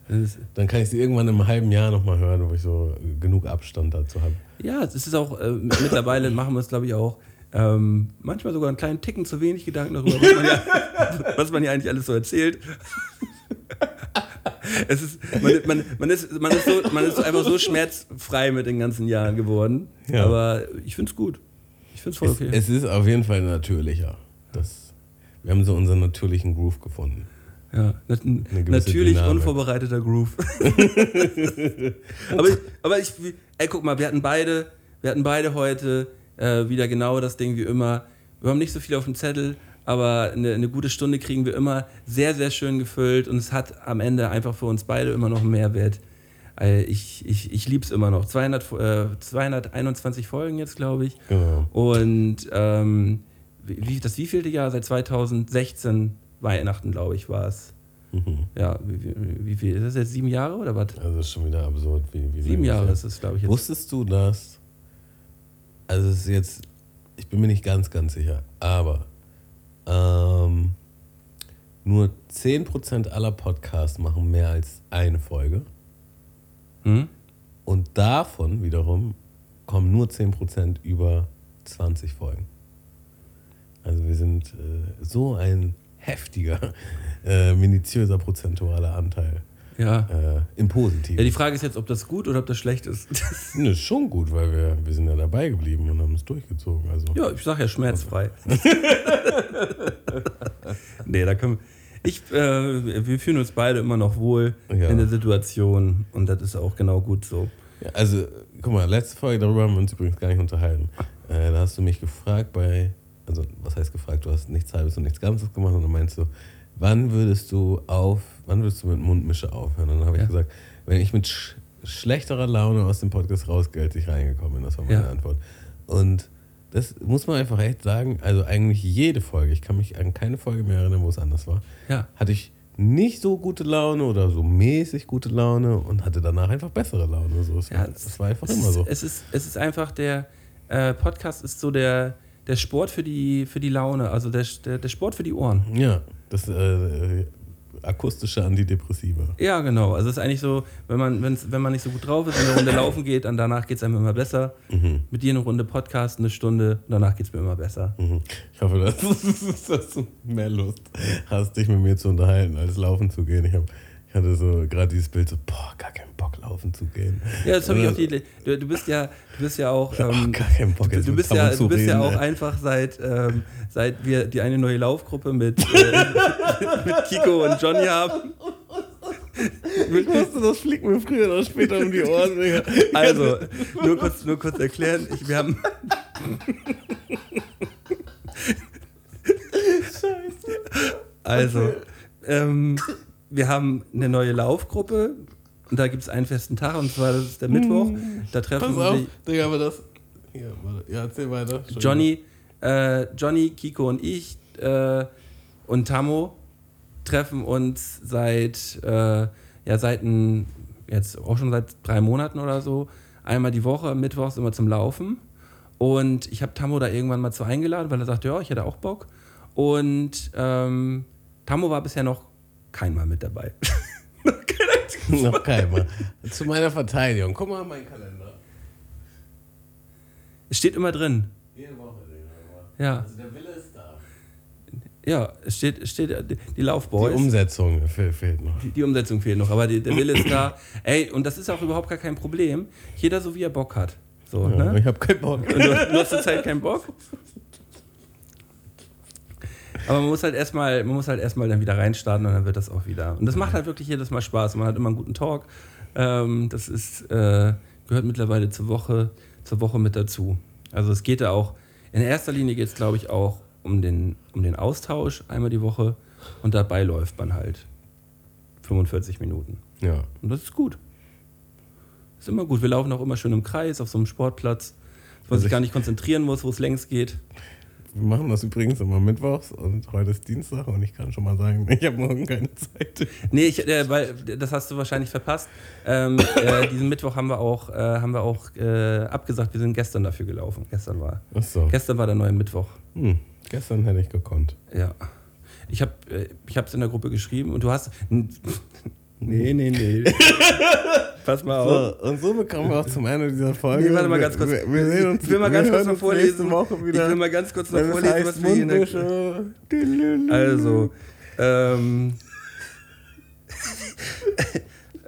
dann kann ich sie irgendwann im halben Jahr nochmal hören, wo ich so genug Abstand dazu habe. ja, es ist auch, äh, mittlerweile machen wir es, glaube ich, auch. Ähm, manchmal sogar einen kleinen Ticken zu wenig Gedanken darüber, was man ja, was man ja eigentlich alles so erzählt. es ist, man, man, man, ist, man, ist so, man ist einfach so schmerzfrei mit den ganzen Jahren geworden. Ja. Aber ich finde es gut. Ich finde es voll Es, okay. es ist auf jeden Fall natürlicher. Das, wir haben so unseren natürlichen Groove gefunden. Ja, nat natürlich Dynamik. unvorbereiteter Groove. aber, ich, aber ich, ey, guck mal, wir hatten beide, wir hatten beide heute äh, wieder genau das Ding wie immer. Wir haben nicht so viel auf dem Zettel, aber eine, eine gute Stunde kriegen wir immer sehr, sehr schön gefüllt und es hat am Ende einfach für uns beide immer noch einen Mehrwert. Äh, ich ich, ich liebe es immer noch. 200, äh, 221 Folgen jetzt, glaube ich. Genau. Und ähm, wie, das wievielte Jahr? Seit 2016 Weihnachten, glaube ich, war es. Mhm. Ja, wie, wie, wie viel? Ist das jetzt sieben Jahre oder was? Also das ist schon wieder absurd. Wie, wie Sieben Jahre ist es, glaube ich, jetzt. Wusstest du das? Also es ist jetzt, ich bin mir nicht ganz, ganz sicher, aber ähm, nur 10% aller Podcasts machen mehr als eine Folge. Hm? Und davon wiederum kommen nur 10% über 20 Folgen. Also wir sind äh, so ein heftiger, äh, minutiöser prozentualer Anteil Ja. äh, im Positiven. Ja, die Frage ist jetzt, ob das gut oder ob das schlecht ist. Ne, ist schon gut, weil wir, wir sind ja dabei geblieben und haben es durchgezogen. Also. ja, ich sage ja schmerzfrei. nee, da können wir. Ich, äh, wir fühlen uns beide immer noch wohl Ja. in der Situation und das ist auch genau gut so. Ja, also, guck mal, letzte Folge, darüber haben wir uns übrigens gar nicht unterhalten. Äh, da hast du mich gefragt bei, also was heißt gefragt, du hast nichts Halbes und nichts Ganzes gemacht und dann meinst du, wann würdest du auf, wann würdest du mit Mundmische aufhören? Und dann habe ich Ja. gesagt, wenn ich mit sch schlechterer Laune aus dem Podcast rausgehe, als ich reingekommen bin, das war meine Ja. Antwort. Und das muss man einfach echt sagen, also eigentlich jede Folge, ich kann mich an keine Folge mehr erinnern, wo es anders war, Ja. hatte ich nicht so gute Laune oder so mäßig gute Laune und hatte danach einfach bessere Laune. So, es Ja, war, das war einfach es immer so. Es ist, es ist einfach der äh, Podcast ist so der, der Sport für die, für die Laune, also der, der, der Sport für die Ohren. Ja, das äh, akustische Antidepressiva. Ja, genau. Also es ist eigentlich so, wenn man, wenn's, wenn man nicht so gut drauf ist und eine Runde laufen geht, dann danach geht es einem immer besser. Mit dir eine Runde Podcast, eine Stunde, und danach geht es mir immer besser. Mhm. Ich hoffe, dass, dass du mehr Lust hast, dich mit mir zu unterhalten, als laufen zu gehen. Ich, hab, ich hatte so gerade dieses Bild, so, boah, gar keinen Bock laufen zu gehen. Ja, das habe ich auch die. Du, du bist ja, du bist ja auch. Ähm, gar keinen Bock, du, du bist ja, du bist ja reden, auch ey. einfach seit, ähm, seit wir die eine neue Laufgruppe mit, äh, mit Kiko und Johnny haben. Ich wusste, das fliegt mir früher oder später um die Ohren. Also, nur kurz, nur kurz erklären. Ich, wir haben. Also, ähm, wir haben eine neue Laufgruppe und da gibt es einen festen Tag und zwar das ist der Mittwoch. Da treffen Pass auf, sich Digga, aber das. Hier, warte. Ja, erzähl weiter. Johnny, äh, Johnny, Kiko und ich äh, und Tammo treffen uns seit, äh, ja, seit ein, jetzt auch schon seit drei Monaten oder so, einmal die Woche, mittwochs immer zum Laufen. Und ich habe Tammo da irgendwann mal zu eingeladen, weil er sagte, ja, ich hätte auch Bock. Und ähm, Tammo war bisher noch keinmal mit dabei. Noch keiner. Zu meiner Verteidigung. Guck mal in meinen Kalender. es steht immer drin. Jede Woche. Ja, Also der Wille ist da. ja, es steht, es steht die Die Laufboys. Umsetzung fe- fehlt noch. Die, die Umsetzung fehlt noch, aber die, der Wille ist da. Ey, und das ist auch überhaupt gar kein Problem. Jeder so, wie er Bock hat. So, Ja, ne? Ich habe keinen Bock. Und du, du hast zur Zeit keinen Bock. Aber man muss halt erstmal, man muss halt erstmal dann wieder reinstarten und dann wird das auch wieder. Und das macht halt wirklich jedes Mal Spaß. Man hat immer einen guten Talk. Ähm, das ist, äh, gehört mittlerweile zur Woche, zur Woche mit dazu. Also es geht da auch, in erster Linie geht es, glaube ich, auch um den, um den Austausch einmal die Woche und dabei läuft man halt 45 Minuten. Ja. Und das ist gut. Ist immer gut. Wir laufen auch immer schön im Kreis auf so einem Sportplatz, wo man Also sich ich- gar nicht konzentrieren muss, wo es längs geht. Wir machen das übrigens immer mittwochs und heute ist Dienstag und ich kann schon mal sagen, ich habe morgen keine Zeit. Nee, ich, äh, weil das hast du wahrscheinlich verpasst. Ähm, äh, diesen Mittwoch haben wir auch, äh, haben wir auch äh, abgesagt. Wir sind gestern dafür gelaufen. Gestern war, Achso. gestern war der neue Mittwoch. Hm. Gestern hätte ich gekonnt. Ja. Ich habe äh, ich hab's in der Gruppe geschrieben und du hast. Nee, nee, nee. Pass mal auf. So, und so bekommen wir auch zum Ende dieser Folge. Nee, warte mal ganz kurz. Wir, wir sehen uns, ich will mal ganz kurz noch vorlesen. nächste Woche wieder. Ich will mal ganz kurz noch vorlesen, heißt was wir hier in der, Mundmische. Also, ähm,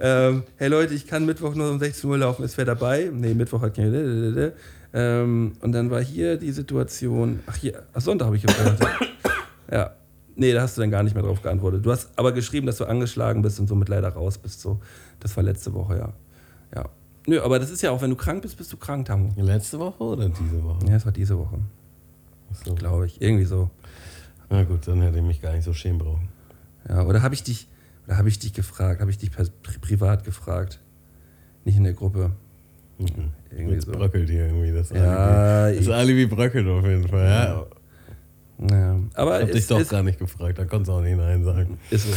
ähm, hey Leute, ich kann Mittwoch nur um 16 Uhr laufen, ist wer dabei? Nee, Mittwoch hat keine. Ähm, und dann war hier die Situation, ach hier, ach Sonntag habe ich gefragt. ja. Nee, da hast du dann gar nicht mehr drauf geantwortet. Du hast aber geschrieben, dass du angeschlagen bist und somit leider raus bist. So. Das war letzte Woche, ja. Ja. Nö, aber das ist ja auch, wenn du krank bist, bist du krank, Tamu. Letzte Woche oder diese Woche? Ja, es war diese Woche, So. glaube ich. Irgendwie so. Na gut, dann hätte ich mich gar nicht so schämen brauchen. Ja, oder habe ich dich, oder habe ich dich gefragt, habe ich dich per, pri privat gefragt? Nicht in der Gruppe. Mhm. Irgendwie Jetzt so. bröckelt hier irgendwie das Ja, Alibi. Das Alibi bröckelt auf jeden Fall. Ja. Ja. Aber Ich hab dich es doch ist, gar nicht gefragt, da konntest du auch nicht Nein sagen. ist so.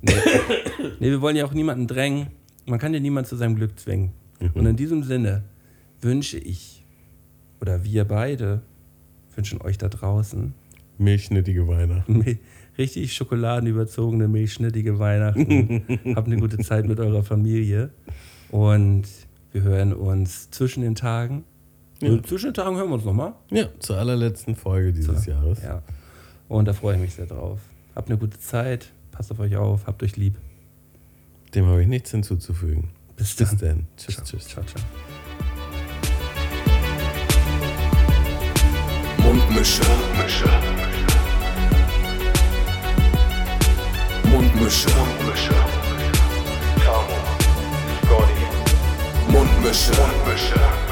Nee. nee, wir wollen ja auch niemanden drängen. Man kann ja niemanden zu seinem Glück zwingen. Und in diesem Sinne wünsche ich, oder wir beide wünschen euch da draußen Milchschnittige Weihnachten. richtig schokoladenüberzogene, milchschnittige Weihnachten. Habt eine gute Zeit mit eurer Familie. Und wir hören uns zwischen den Tagen. Ja. Zwischen den Tagen hören wir uns nochmal. Ja, zur allerletzten Folge dieses Jahres. Ja. Und da freue ich mich sehr drauf. Habt eine gute Zeit. Passt auf euch auf. Habt euch lieb. Dem habe ich nichts hinzuzufügen. Bis Bis dann. dann. Tschüss, Ciao, tschüss. ciao, ciao. Mundmische. Mundmische. Mundmische. Mundmische. Tamo. Scotty. Mundmische. Mundmische.